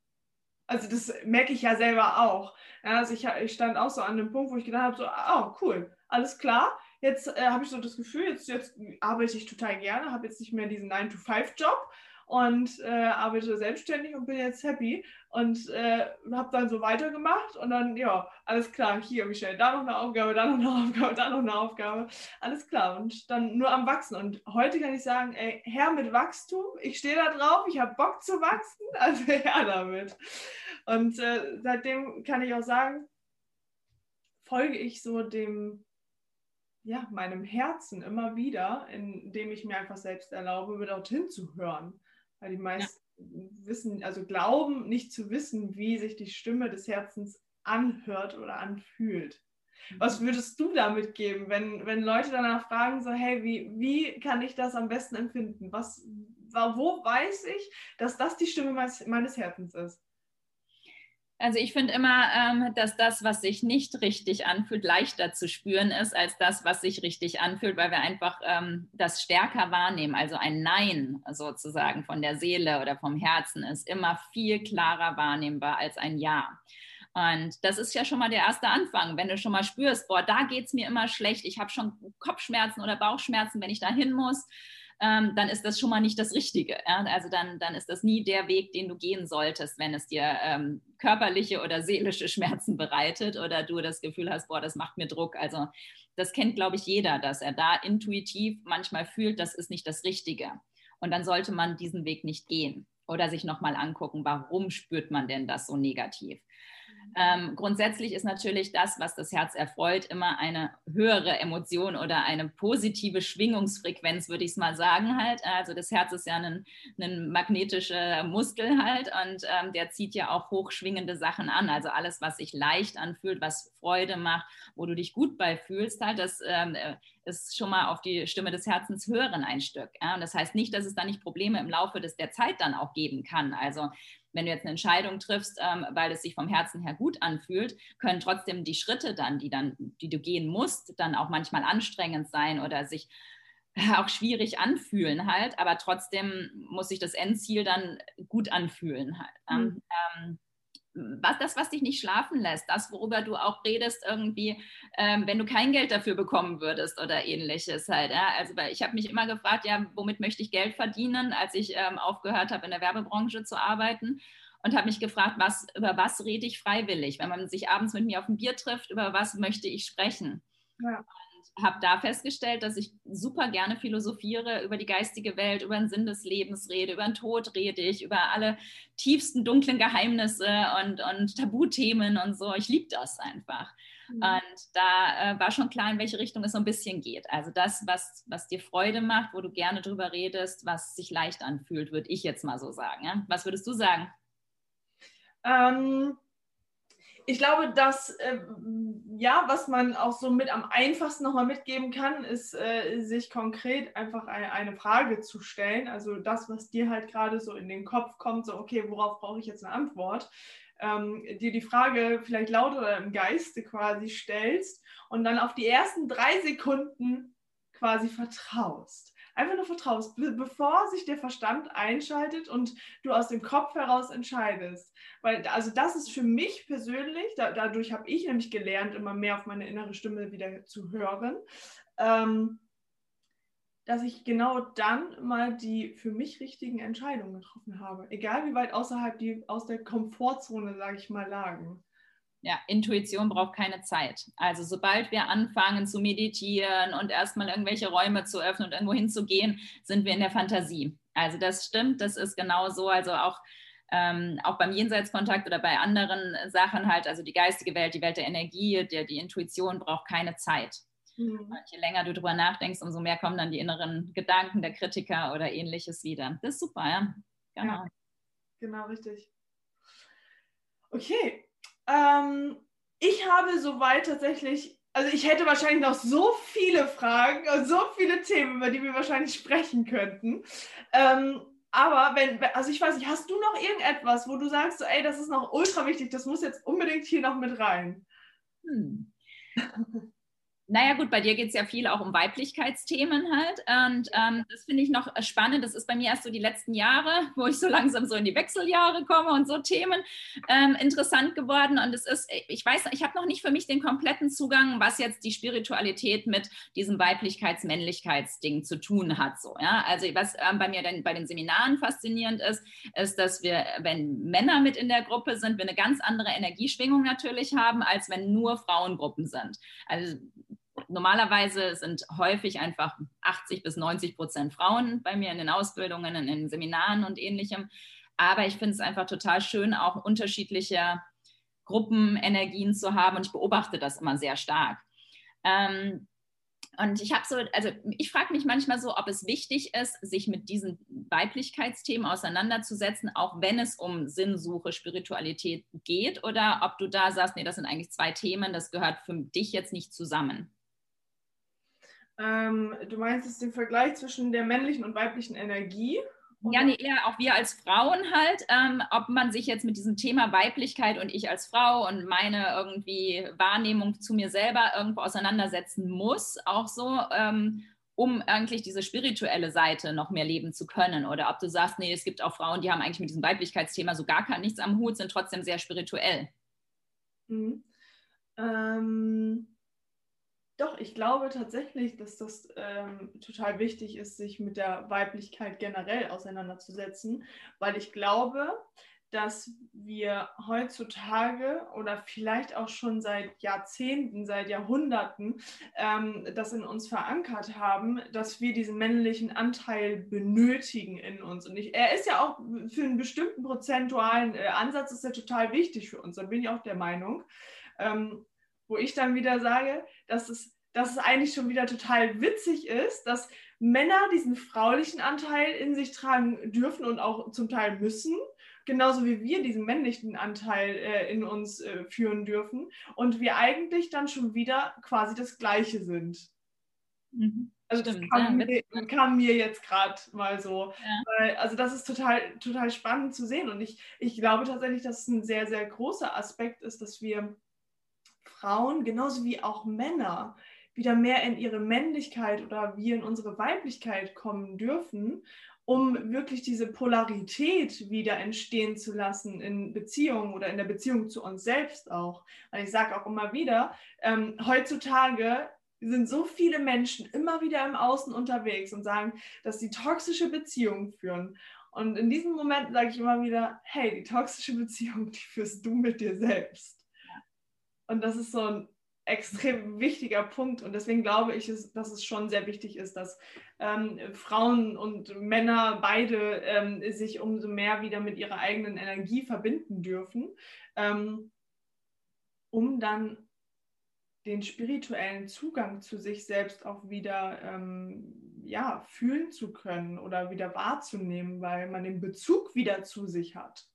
S1: also das merke ich ja selber auch. Ja, also ich, ich, stand auch so an dem Punkt, wo ich gedacht habe, so, oh cool, alles klar. Jetzt äh, habe ich so das Gefühl, jetzt, jetzt arbeite ich total gerne, habe jetzt nicht mehr diesen 9-to-5-Job und äh, arbeite selbstständig und bin jetzt happy und äh, habe dann so weitergemacht und dann, ja, alles klar, hier Michelle, da noch eine Aufgabe, da noch eine *laughs* Aufgabe, da noch eine Aufgabe, alles klar und dann nur am Wachsen. Und heute kann ich sagen, ey, her mit Wachstum, ich stehe da drauf, ich habe Bock zu wachsen, *laughs* also her damit. Und äh, seitdem kann ich auch sagen, folge ich so dem ja, meinem Herzen immer wieder, indem ich mir einfach selbst erlaube, dorthin zu hören. Weil die meisten ja. wissen, also glauben nicht zu wissen, wie sich die Stimme des Herzens anhört oder anfühlt. Mhm. Was würdest du damit geben, wenn, wenn Leute danach fragen, so, hey, wie, wie kann ich das am besten empfinden? Was, wo weiß ich, dass das die Stimme meines, meines Herzens ist?
S2: Also ich finde immer, ähm, dass das, was sich nicht richtig anfühlt, leichter zu spüren ist als das, was sich richtig anfühlt, weil wir einfach ähm, das stärker wahrnehmen. Also ein Nein sozusagen von der Seele oder vom Herzen ist immer viel klarer wahrnehmbar als ein Ja. Und das ist ja schon mal der erste Anfang, wenn du schon mal spürst, boah, da geht es mir immer schlecht, ich habe schon Kopfschmerzen oder Bauchschmerzen, wenn ich da hin muss ähm, dann ist das schon mal nicht das Richtige. Ja? Also dann, dann ist das nie der Weg, den du gehen solltest, wenn es dir ähm, körperliche oder seelische *laughs* Schmerzen bereitet oder du das Gefühl hast, boah, das macht mir Druck. Also das kennt, glaube ich, jeder, dass er da intuitiv manchmal fühlt, das ist nicht das Richtige. Und dann sollte man diesen Weg nicht gehen oder sich nochmal angucken, warum spürt man denn das so negativ. Ähm, grundsätzlich ist natürlich das, was das Herz erfreut, immer eine höhere Emotion oder eine positive Schwingungsfrequenz, würde ich es mal sagen halt. Also das Herz ist ja ein, ein magnetischer Muskel halt und ähm, der zieht ja auch hochschwingende Sachen an. Also alles, was sich leicht anfühlt, was Freude macht, wo du dich gut bei fühlst, halt, das ähm, ist schon mal auf die Stimme des Herzens hören ein Stück. Ja? Und das heißt nicht, dass es da nicht Probleme im Laufe des, der Zeit dann auch geben kann. Also wenn du jetzt eine Entscheidung triffst, ähm, weil es sich vom Herzen her gut anfühlt, können trotzdem die Schritte dann, die dann, die du gehen musst, dann auch manchmal anstrengend sein oder sich *laughs* auch schwierig anfühlen halt, aber trotzdem muss sich das Endziel dann gut anfühlen halt. Mhm. Ähm, was, das, was dich nicht schlafen lässt, das, worüber du auch redest, irgendwie, ähm, wenn du kein Geld dafür bekommen würdest oder ähnliches halt. Ja? Also, weil ich habe mich immer gefragt, ja, womit möchte ich Geld verdienen, als ich ähm, aufgehört habe, in der Werbebranche zu arbeiten und habe mich gefragt, was, über was rede ich freiwillig? Wenn man sich abends mit mir auf ein Bier trifft, über was möchte ich sprechen? Ja habe da festgestellt, dass ich super gerne philosophiere über die geistige Welt, über den Sinn des Lebens rede, über den Tod rede ich, über alle tiefsten dunklen Geheimnisse und, und Tabuthemen und so. Ich liebe das einfach. Mhm. Und da äh, war schon klar, in welche Richtung es so ein bisschen geht. Also das, was, was dir Freude macht, wo du gerne drüber redest, was sich leicht anfühlt, würde ich jetzt mal so sagen. Ja? Was würdest du sagen?
S1: Ähm, ich glaube, dass äh, ja, was man auch so mit am einfachsten nochmal mitgeben kann, ist, äh, sich konkret einfach eine, eine, Frage zu stellen. Also das, was dir halt gerade so in den Kopf kommt, so, okay, worauf brauche ich jetzt eine Antwort? Ähm, dir die Frage vielleicht laut oder im Geiste quasi stellst und dann auf die ersten drei Sekunden quasi vertraust einfach nur vertraust, bevor sich der Verstand einschaltet und du aus dem Kopf heraus entscheidest. Weil, also das ist für mich persönlich, da, dadurch habe ich nämlich gelernt, immer mehr auf meine innere Stimme wieder zu hören, ähm, dass ich genau dann mal die für mich richtigen Entscheidungen getroffen habe. Egal wie weit außerhalb die aus der Komfortzone, sage ich mal, lagen.
S2: Ja, Intuition braucht keine Zeit. Also sobald wir anfangen zu meditieren und erstmal irgendwelche Räume zu öffnen und irgendwo hinzugehen, sind wir in der Fantasie. Also das stimmt, das ist genau so. Also auch, ähm, auch beim Jenseitskontakt oder bei anderen Sachen halt, also die geistige Welt, die Welt der Energie, der, die Intuition braucht keine Zeit. Mhm. Je länger du drüber nachdenkst, umso mehr kommen dann die inneren Gedanken der Kritiker oder ähnliches wieder. Das ist super, ja.
S1: Genau. Ja, genau, richtig. Okay, ähm, ich habe soweit tatsächlich, also ich hätte wahrscheinlich noch so viele Fragen und so viele Themen, über die wir wahrscheinlich sprechen könnten. Ähm, aber wenn, also ich weiß nicht, hast du noch irgendetwas, wo du sagst, so, ey, das ist noch ultra wichtig, das muss jetzt unbedingt hier noch mit rein? Hm.
S2: Naja gut, bei dir geht es ja viel auch um Weiblichkeitsthemen halt. Und ähm, das finde ich noch spannend. Das ist bei mir erst so die letzten Jahre, *laughs* wo ich so langsam so in die Wechseljahre komme und so Themen ähm, interessant geworden. Und es ist, ich weiß, ich habe noch nicht für mich den kompletten Zugang, was jetzt die Spiritualität mit diesem Weiblichkeits-Männlichkeitsding zu tun hat. So, ja? Also was ähm, bei mir dann bei den Seminaren faszinierend ist, ist, dass wir, wenn Männer mit in der Gruppe sind, wir eine ganz andere Energieschwingung natürlich haben, als wenn nur Frauengruppen sind. Also normalerweise sind häufig einfach 80 bis 90 Prozent Frauen bei mir in den Ausbildungen, in den Seminaren und ähnlichem. Aber ich finde es einfach total schön, auch unterschiedliche Gruppenenergien zu haben und ich beobachte das immer sehr stark. Ähm, und ich habe so, also ich frage mich manchmal so, ob es wichtig ist, sich mit diesen Weiblichkeitsthemen auseinanderzusetzen, auch wenn es um Sinnsuche, Spiritualität geht, oder ob du da sagst, nee, das sind eigentlich zwei Themen, das gehört für dich jetzt nicht zusammen.
S1: Ähm, du meinst es den Vergleich zwischen der männlichen und weiblichen Energie?
S2: Ja, nee, eher auch wir als Frauen halt, ähm, ob man sich jetzt mit diesem Thema Weiblichkeit und ich als Frau und meine irgendwie Wahrnehmung zu mir selber irgendwo auseinandersetzen muss, auch so, ähm, um eigentlich diese spirituelle Seite noch mehr leben zu können. Oder ob du sagst, nee, es gibt auch Frauen, die haben eigentlich mit diesem Weiblichkeitsthema so gar kein, nichts am Hut, sind trotzdem sehr spirituell. Mhm.
S1: Ähm Doch, ich glaube tatsächlich, dass das ähm, total wichtig ist, sich mit der Weiblichkeit generell auseinanderzusetzen, weil ich glaube, dass wir heutzutage oder vielleicht auch schon seit Jahrzehnten, seit Jahrhunderten ähm, das in uns verankert haben, dass wir diesen männlichen Anteil benötigen in uns. Und ich, er ist ja auch für einen bestimmten prozentualen äh, Ansatz ist er total wichtig für uns. Da bin ich auch der Meinung. Ähm, wo ich dann wieder sage, dass es, dass es eigentlich schon wieder total witzig ist, dass Männer diesen fraulichen Anteil in sich tragen dürfen und auch zum Teil müssen genauso wie wir diesen männlichen Anteil äh, in uns äh, führen dürfen und wir eigentlich dann schon wieder quasi das Gleiche sind. Mhm. Also das Stimmt, kam, ja, mir, kam, mir, jetzt gerade mal so. Ja. Weil, also das ist total, total spannend zu sehen. Und ich, ich glaube tatsächlich, dass es ein sehr, sehr großer Aspekt ist, dass wir Frauen, genauso wie auch Männer, wieder mehr in ihre Männlichkeit oder wir in unsere Weiblichkeit kommen dürfen um wirklich diese Polarität wieder entstehen zu lassen in Beziehungen oder in der Beziehung zu uns selbst auch. Weil ich sage auch immer wieder, ähm, heutzutage sind so viele Menschen immer wieder im Außen unterwegs und sagen, dass sie toxische Beziehungen führen. Und in diesem Moment sage ich immer wieder, hey, die toxische *laughs* Beziehung, die führst du mit dir selbst. Und das ist so ein extrem wichtiger Punkt und deswegen glaube ich, dass es schon sehr wichtig ist, dass ähm, Frauen und Männer beide ähm, sich umso mehr wieder mit ihrer eigenen Energie verbinden dürfen, ähm, um dann den spirituellen Zugang zu sich selbst auch wieder ähm, ja, fühlen zu können oder wieder wahrzunehmen, weil man den Bezug wieder zu sich hat.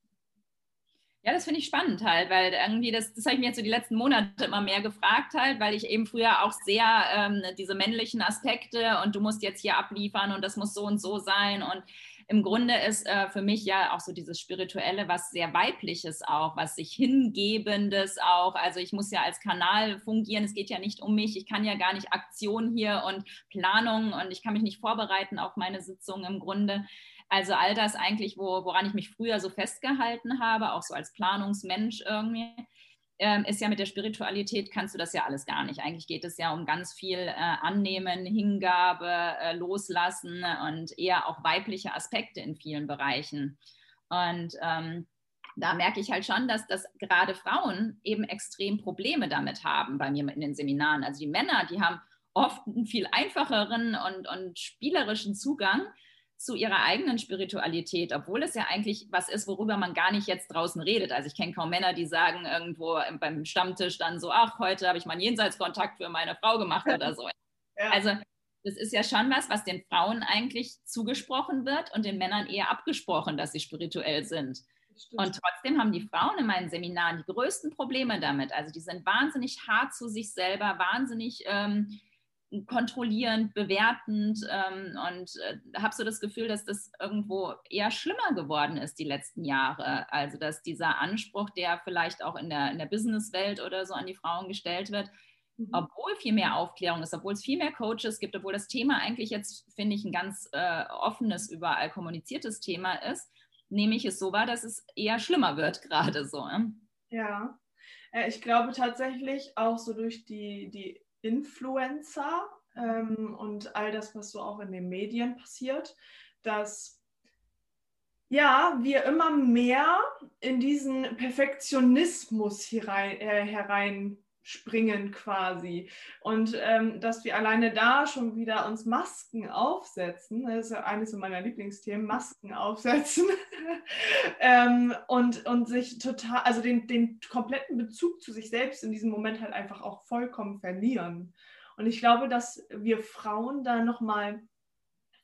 S2: Ja, das finde ich spannend halt, weil irgendwie, das, das habe ich mir jetzt so die letzten Monate immer mehr gefragt halt, weil ich eben früher auch sehr ähm, diese männlichen Aspekte und du musst jetzt hier abliefern und das muss so und so sein und im Grunde ist äh, für mich ja auch so dieses Spirituelle was sehr weibliches auch, was sich hingebendes auch. Also ich muss ja als Kanal fungieren. Es geht ja nicht um mich. Ich kann ja gar nicht Aktion hier und Planung und ich kann mich nicht vorbereiten auf meine Sitzung im Grunde. Also all das eigentlich, wo, woran ich mich früher so festgehalten habe, auch so als Planungsmensch irgendwie, ähm, ist ja mit der Spiritualität kannst du das ja alles gar nicht. Eigentlich geht es ja um ganz viel äh, Annehmen, Hingabe, äh, Loslassen und eher auch weibliche Aspekte in vielen Bereichen. Und ähm, da merke ich halt schon, dass, dass gerade Frauen eben extrem Probleme damit haben bei mir in den Seminaren. Also die Männer, die haben oft einen viel einfacheren und, und spielerischen Zugang zu ihrer eigenen Spiritualität, obwohl es ja eigentlich was ist, worüber man gar nicht jetzt draußen redet. Also ich kenne kaum Männer, die sagen irgendwo beim Stammtisch dann so, ach, heute habe ich meinen Jenseitskontakt für meine Frau gemacht oder so. *laughs* Ja. Also das ist ja schon was, was den Frauen eigentlich zugesprochen wird und den Männern eher abgesprochen, dass sie spirituell sind. Und trotzdem haben die Frauen in meinen Seminaren die größten Probleme damit. Also die sind wahnsinnig hart zu sich selber, wahnsinnig ähm, kontrollierend, bewertend ähm, und äh, habe so das Gefühl, dass das irgendwo eher schlimmer geworden ist die letzten Jahre. Also dass dieser Anspruch, der vielleicht auch in der, in der Businesswelt oder so an die Frauen gestellt wird, mhm. obwohl viel mehr Aufklärung ist, obwohl es viel mehr Coaches gibt, obwohl das Thema eigentlich jetzt, finde ich, ein ganz äh, offenes, überall kommuniziertes Thema ist, nehme ich es so wahr, dass es eher schlimmer wird *laughs* gerade so.
S1: Ja, äh, ich glaube tatsächlich auch so durch die, die Influencer ähm, und all das, was so auch in den Medien passiert, dass ja, wir immer mehr in diesen Perfektionismus herein, äh, hereinspringen quasi. Und ähm, dass wir alleine da schon wieder uns Masken aufsetzen, das ist ja eines meiner Lieblingsthemen, Masken aufsetzen *laughs* ähm, und, und sich total, also den, den kompletten Bezug zu sich selbst in diesem Moment halt einfach auch vollkommen verlieren. Und ich glaube, dass wir Frauen da nochmal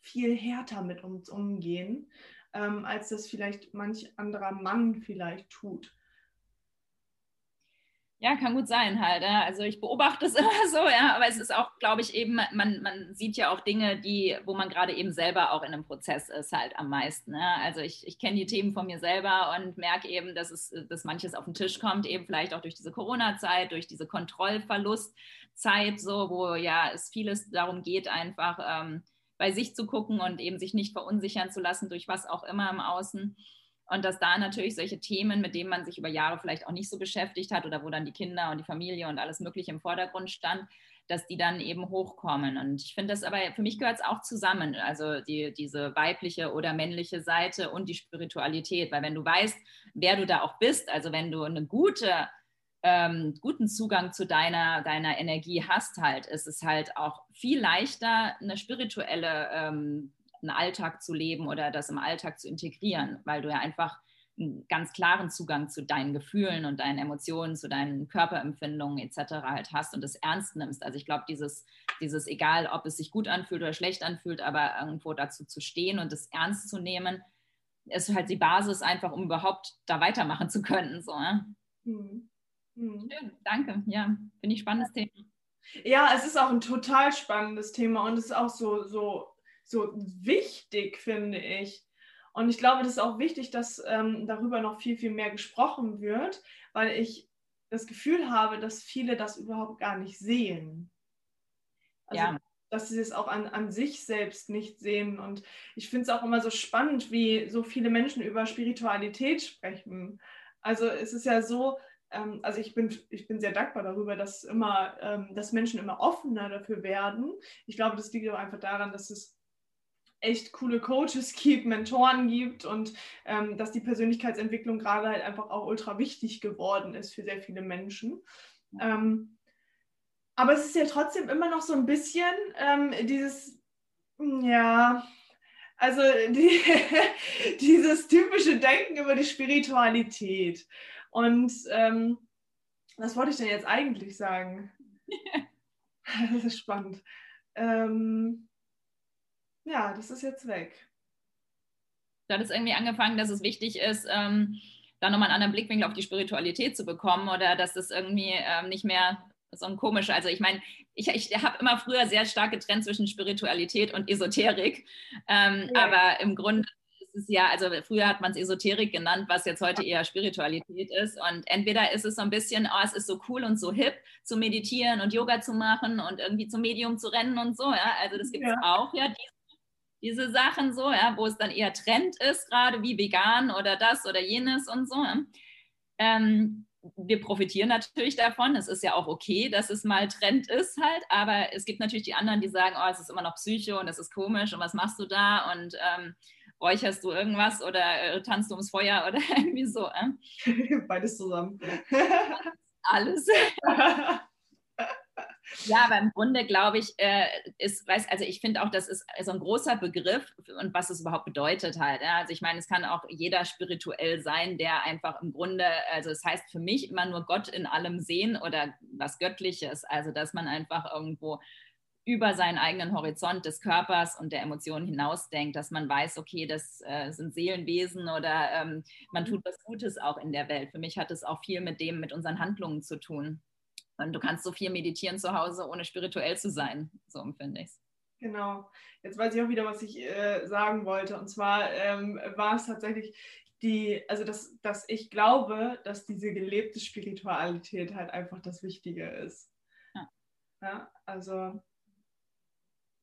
S1: viel härter mit uns umgehen, ähm, als das vielleicht manch anderer Mann vielleicht tut.
S2: Ja, kann gut sein halt. Ja. Also ich beobachte es *laughs* immer so, ja, aber es ist auch, glaube ich, eben, man, man sieht ja auch Dinge, die, wo man gerade eben selber auch in einem Prozess ist, halt am meisten. Ja. Also ich, ich kenne die Themen von mir selber und merke eben, dass es, dass manches auf den Tisch kommt, eben vielleicht auch durch diese Corona-Zeit, durch diese Kontrollverlustzeit, so, wo ja es vieles darum geht, einfach ähm, bei sich zu gucken und eben sich nicht verunsichern zu lassen durch was auch immer im Außen. Und dass da natürlich solche Themen, mit denen man sich über Jahre vielleicht auch nicht so beschäftigt hat oder wo dann die Kinder und die Familie und alles Mögliche im Vordergrund stand, dass die dann eben hochkommen. Und ich finde das aber, für mich gehört es auch zusammen, also die, diese weibliche oder männliche Seite und die Spiritualität, weil wenn du weißt, wer du da auch bist, also wenn du eine gute ähm, guten Zugang zu deiner, deiner Energie hast halt, ist es halt auch viel leichter, eine spirituelle, ähm, einen Alltag zu leben oder das im Alltag zu integrieren, weil du ja einfach einen ganz klaren Zugang zu deinen Gefühlen und deinen Emotionen, zu deinen Körperempfindungen etc. halt hast und es ernst nimmst. Also ich glaube, dieses, dieses, egal ob es sich gut anfühlt oder schlecht anfühlt, aber irgendwo dazu zu stehen und es ernst zu nehmen, ist halt die Basis einfach, um überhaupt da weitermachen zu können. So, ne? hm. Hm. Schön, danke. Ja, finde ich spannendes Thema.
S1: Ja, es ist auch ein total spannendes Thema und es ist auch so, so, so wichtig, finde ich. Und ich glaube, das ist auch wichtig, dass ähm, darüber noch viel, viel mehr gesprochen wird, weil ich das Gefühl habe, dass viele das überhaupt gar nicht sehen. Also, ja. dass sie es auch an, an sich selbst nicht sehen. Und ich finde es auch immer so spannend, wie so viele Menschen über Spiritualität sprechen. Also es ist ja so, ähm, also ich bin, ich bin sehr dankbar darüber, dass immer, ähm, dass Menschen immer offener dafür werden. Ich glaube, das liegt aber einfach daran, dass es echt coole Coaches gibt, Mentoren gibt und ähm, dass die Persönlichkeitsentwicklung gerade halt einfach auch ultra wichtig geworden ist für sehr viele Menschen. Ähm, aber es ist ja trotzdem immer noch so ein bisschen ähm, dieses, ja, also *laughs* die, dieses typische Denken über die Spiritualität. Und ähm, was wollte ich denn jetzt eigentlich sagen? *laughs* *laughs* das ist spannend. Ähm, ja, das ist jetzt weg.
S2: Du hattest irgendwie angefangen, dass es wichtig ist, ähm, da nochmal einen anderen Blickwinkel auf die Spiritualität zu bekommen oder dass das irgendwie ähm, nicht mehr so ein komischer, also ich meine, ich, ich habe immer früher sehr stark getrennt zwischen Spiritualität und Esoterik, ähm, ja. aber im Grunde ist ja, also früher hat man es Esoterik genannt, was jetzt heute eher Spiritualität ist. Und entweder ist es so ein bisschen, oh, es ist so cool und so hip zu meditieren und Yoga zu machen und irgendwie zum Medium zu rennen und so. Ja? Also das gibt es ja. auch, ja, diese diese Sachen so, ja, wo es dann eher Trend ist, gerade wie vegan oder das oder jenes und so. Ähm, wir profitieren natürlich davon. Es ist ja auch okay, dass es mal Trend ist halt, aber es gibt natürlich die anderen, die sagen, oh, es ist immer noch Psycho und es ist komisch und was machst du da und ähm, räucherst du irgendwas oder äh, tanzt du ums Feuer *laughs* oder irgendwie so.
S1: Äh? Beides zusammen.
S2: Alles. *laughs* Ja, aber im Grunde glaube ich, äh, ist, weiß, also ich finde auch, das ist so ein großer Begriff und was es überhaupt bedeutet halt. Ja? Also ich meine, es kann auch jeder spirituell sein, der einfach im Grunde, also es heißt für mich immer nur Gott in allem sehen oder was Göttliches. Also dass man einfach irgendwo über seinen eigenen Horizont des Körpers und der Emotionen hinausdenkt, dass man weiß, okay, das äh, sind Seelenwesen oder ähm, man mhm. tut was Gutes auch in der Welt. Für mich hat es auch viel mit dem, mit unseren Handlungen zu tun. Und du kannst so viel meditieren zu Hause, ohne spirituell zu sein. So empfinde ich es.
S1: Genau. Jetzt weiß ich auch wieder, was ich äh, sagen wollte. Und zwar ähm, war es tatsächlich die, also dass, dass ich glaube, dass diese gelebte Spiritualität halt einfach das Wichtige ist. Ja. ja also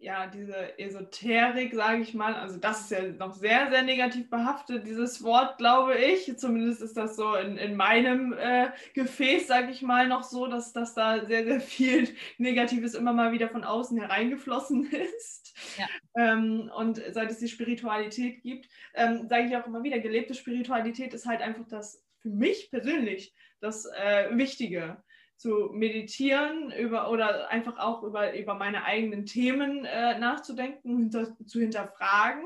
S1: ja, diese Esoterik, sage ich mal, also das ist ja noch sehr, sehr negativ behaftet, dieses Wort, glaube ich. Zumindest ist das so in, in meinem äh, Gefäß, sage ich mal, noch so, dass, dass da sehr, sehr viel *laughs* Negatives immer mal wieder von außen hereingeflossen *laughs* ist. Ja. Ähm, und seit es die Spiritualität gibt, ähm, sage ich auch immer wieder, gelebte Spiritualität ist halt einfach das, für mich persönlich, das äh, Wichtige zu meditieren über, oder einfach auch über, über meine eigenen Themen äh, nachzudenken, hinter, zu hinterfragen,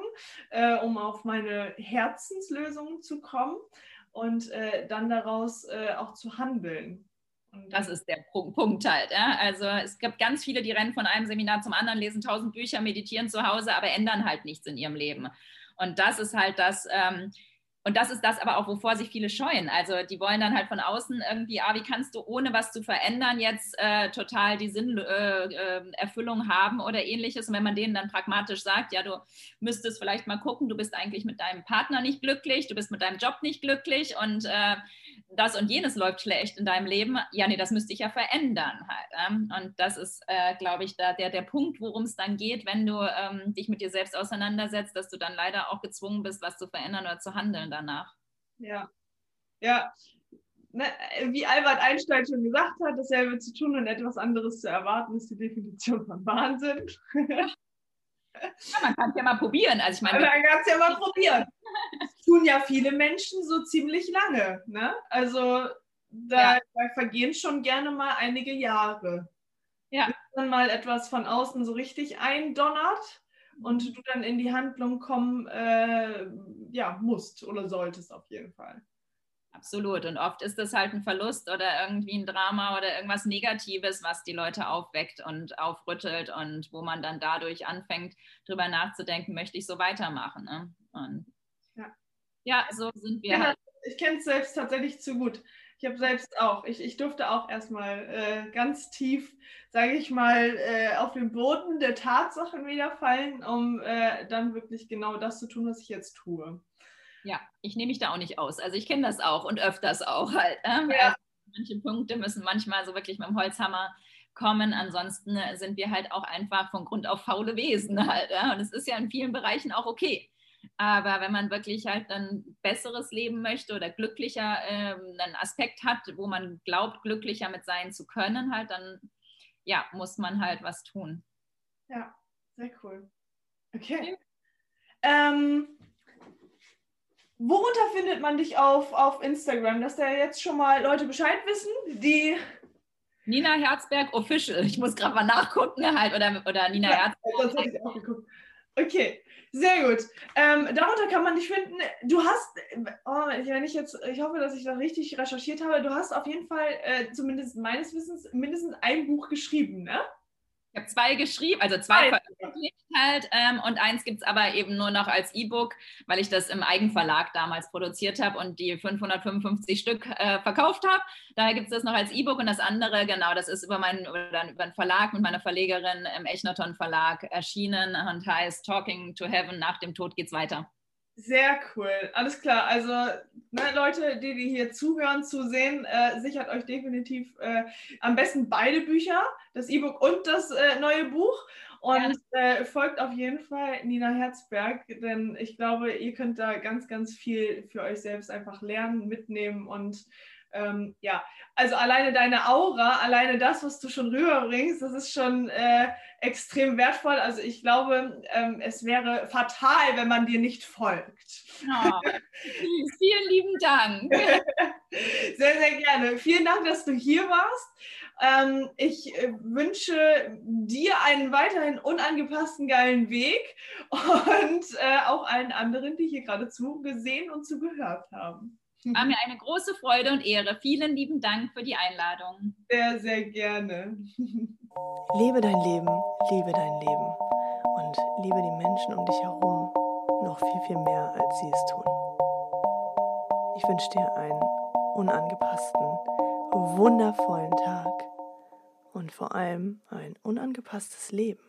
S1: äh, um auf meine Herzenslösungen zu kommen und äh, dann daraus äh, auch zu handeln.
S2: Und das ist der Punkt halt. Ja? Also es gibt ganz viele, die rennen von einem Seminar zum anderen, lesen tausend Bücher, meditieren zu Hause, aber ändern halt nichts in ihrem Leben. Und das ist halt das, ähm, und das ist das aber auch, wovor sich viele scheuen. Also die wollen dann halt von außen irgendwie, ah, wie kannst du ohne was zu verändern jetzt äh, total die Sinnerfüllung äh, äh haben oder ähnliches. Und wenn man denen dann pragmatisch sagt, ja, du müsstest vielleicht mal gucken, du bist eigentlich mit deinem Partner nicht glücklich, du bist mit deinem Job nicht glücklich und äh, das und jenes läuft schlecht in deinem Leben, ja, nee, das müsste ich ja verändern halt. Ähm? Und das ist, äh, glaube ich, da der, der Punkt, worum es dann geht, wenn du ähm, dich mit dir selbst auseinandersetzt, dass du dann leider auch gezwungen bist, was zu verändern oder zu handeln danach.
S1: Ja, ja, ne, wie Albert Einstein schon gesagt hat, dasselbe zu tun und etwas anderes zu erwarten, ist die Definition von Wahnsinn. *laughs*
S2: Ja, man kann es ja mal probieren. Also ich meine,
S1: man kann es ja mal probieren. *laughs* Das tun ja viele Menschen so ziemlich lange. Ne? Also da, ja. da vergehen schon gerne mal einige Jahre. Ja. Bis dann mal etwas von außen so richtig eindonnert und du dann in die Handlung kommen äh, ja, musst oder solltest auf jeden Fall.
S2: Absolut. Und oft ist das halt ein Verlust oder irgendwie ein Drama oder irgendwas Negatives, was die Leute aufweckt und aufrüttelt und wo man dann dadurch anfängt, drüber nachzudenken, möchte ich so weitermachen. Ne? Und ja. ja, so sind wir.
S1: Ja, halt. Ich kenne es selbst tatsächlich zu gut. Ich habe selbst auch, ich, ich durfte auch erstmal äh, ganz tief, sage ich mal, äh, auf den Boden der Tatsachen wieder fallen, um äh, dann wirklich genau das zu tun, was ich jetzt tue.
S2: Ja, ich nehme mich da auch nicht aus. Also ich kenne das auch und öfters auch halt. Ne? Ja. Also manche Punkte müssen manchmal so wirklich mit dem Holzhammer kommen. Ansonsten sind wir halt auch einfach von Grund auf faule Wesen halt. Ja? Und es ist ja in vielen Bereichen auch okay. Aber wenn man wirklich halt ein besseres Leben möchte oder glücklicher ähm, einen Aspekt hat, wo man glaubt, glücklicher mit sein zu können, halt, dann ja, muss man halt was tun.
S1: Ja, sehr cool. Okay. Ähm, worunter findet man dich auf, auf Instagram, dass da jetzt schon mal Leute Bescheid wissen, die
S2: Nina Herzberg Official. Ich muss gerade mal nachgucken halt oder, oder Nina ja, Herzberg. Das habe ich auch geguckt.
S1: Okay, sehr gut. Ähm, darunter kann man dich finden. Du hast, oh, wenn ich jetzt, ich hoffe, dass ich das richtig recherchiert habe, du hast auf jeden Fall, äh, zumindest meines Wissens, mindestens ein Buch geschrieben, ne?
S2: Ich habe zwei geschrieben, also zwei veröffentlicht halt ähm, und eins gibt es aber eben nur noch als E-Book, weil ich das im Eigenverlag damals produziert habe und die 555 Stück äh, verkauft habe. Daher gibt es das noch als E-Book und das andere, genau, das ist über meinen über, über einen Verlag mit meiner Verlegerin im Echnaton Verlag erschienen und heißt Talking to Heaven, nach dem Tod geht's weiter.
S1: Sehr cool, alles klar. Also ne, Leute, die, die hier zuhören, zu sehen, äh, sichert euch definitiv äh, am besten beide Bücher, das E-Book und das äh, neue Buch. Und ja. Äh, folgt auf jeden Fall Nina Herzberg, denn ich glaube, ihr könnt da ganz, ganz viel für euch selbst einfach lernen, mitnehmen und ähm, ja, also alleine deine Aura, alleine das, was du schon rüberbringst, das ist schon äh, extrem wertvoll. Also ich glaube, ähm, es wäre fatal, wenn man dir nicht folgt.
S2: Oh, vielen lieben Dank. *laughs*
S1: sehr, sehr gerne. Vielen Dank, dass du hier warst. Ähm, ich äh, wünsche dir einen weiterhin unangepassten geilen Weg und äh, auch allen anderen, die hier gerade zugesehen und zugehört haben.
S2: War mir *laughs* eine große Freude und Ehre. Vielen lieben Dank für die Einladung.
S1: Sehr, sehr gerne.
S3: Lebe dein Leben, liebe dein Leben und liebe die Menschen um dich herum noch viel, viel mehr, als sie es tun. Ich wünsche dir einen unangepassten, wundervollen Tag und vor allem ein unangepasstes Leben.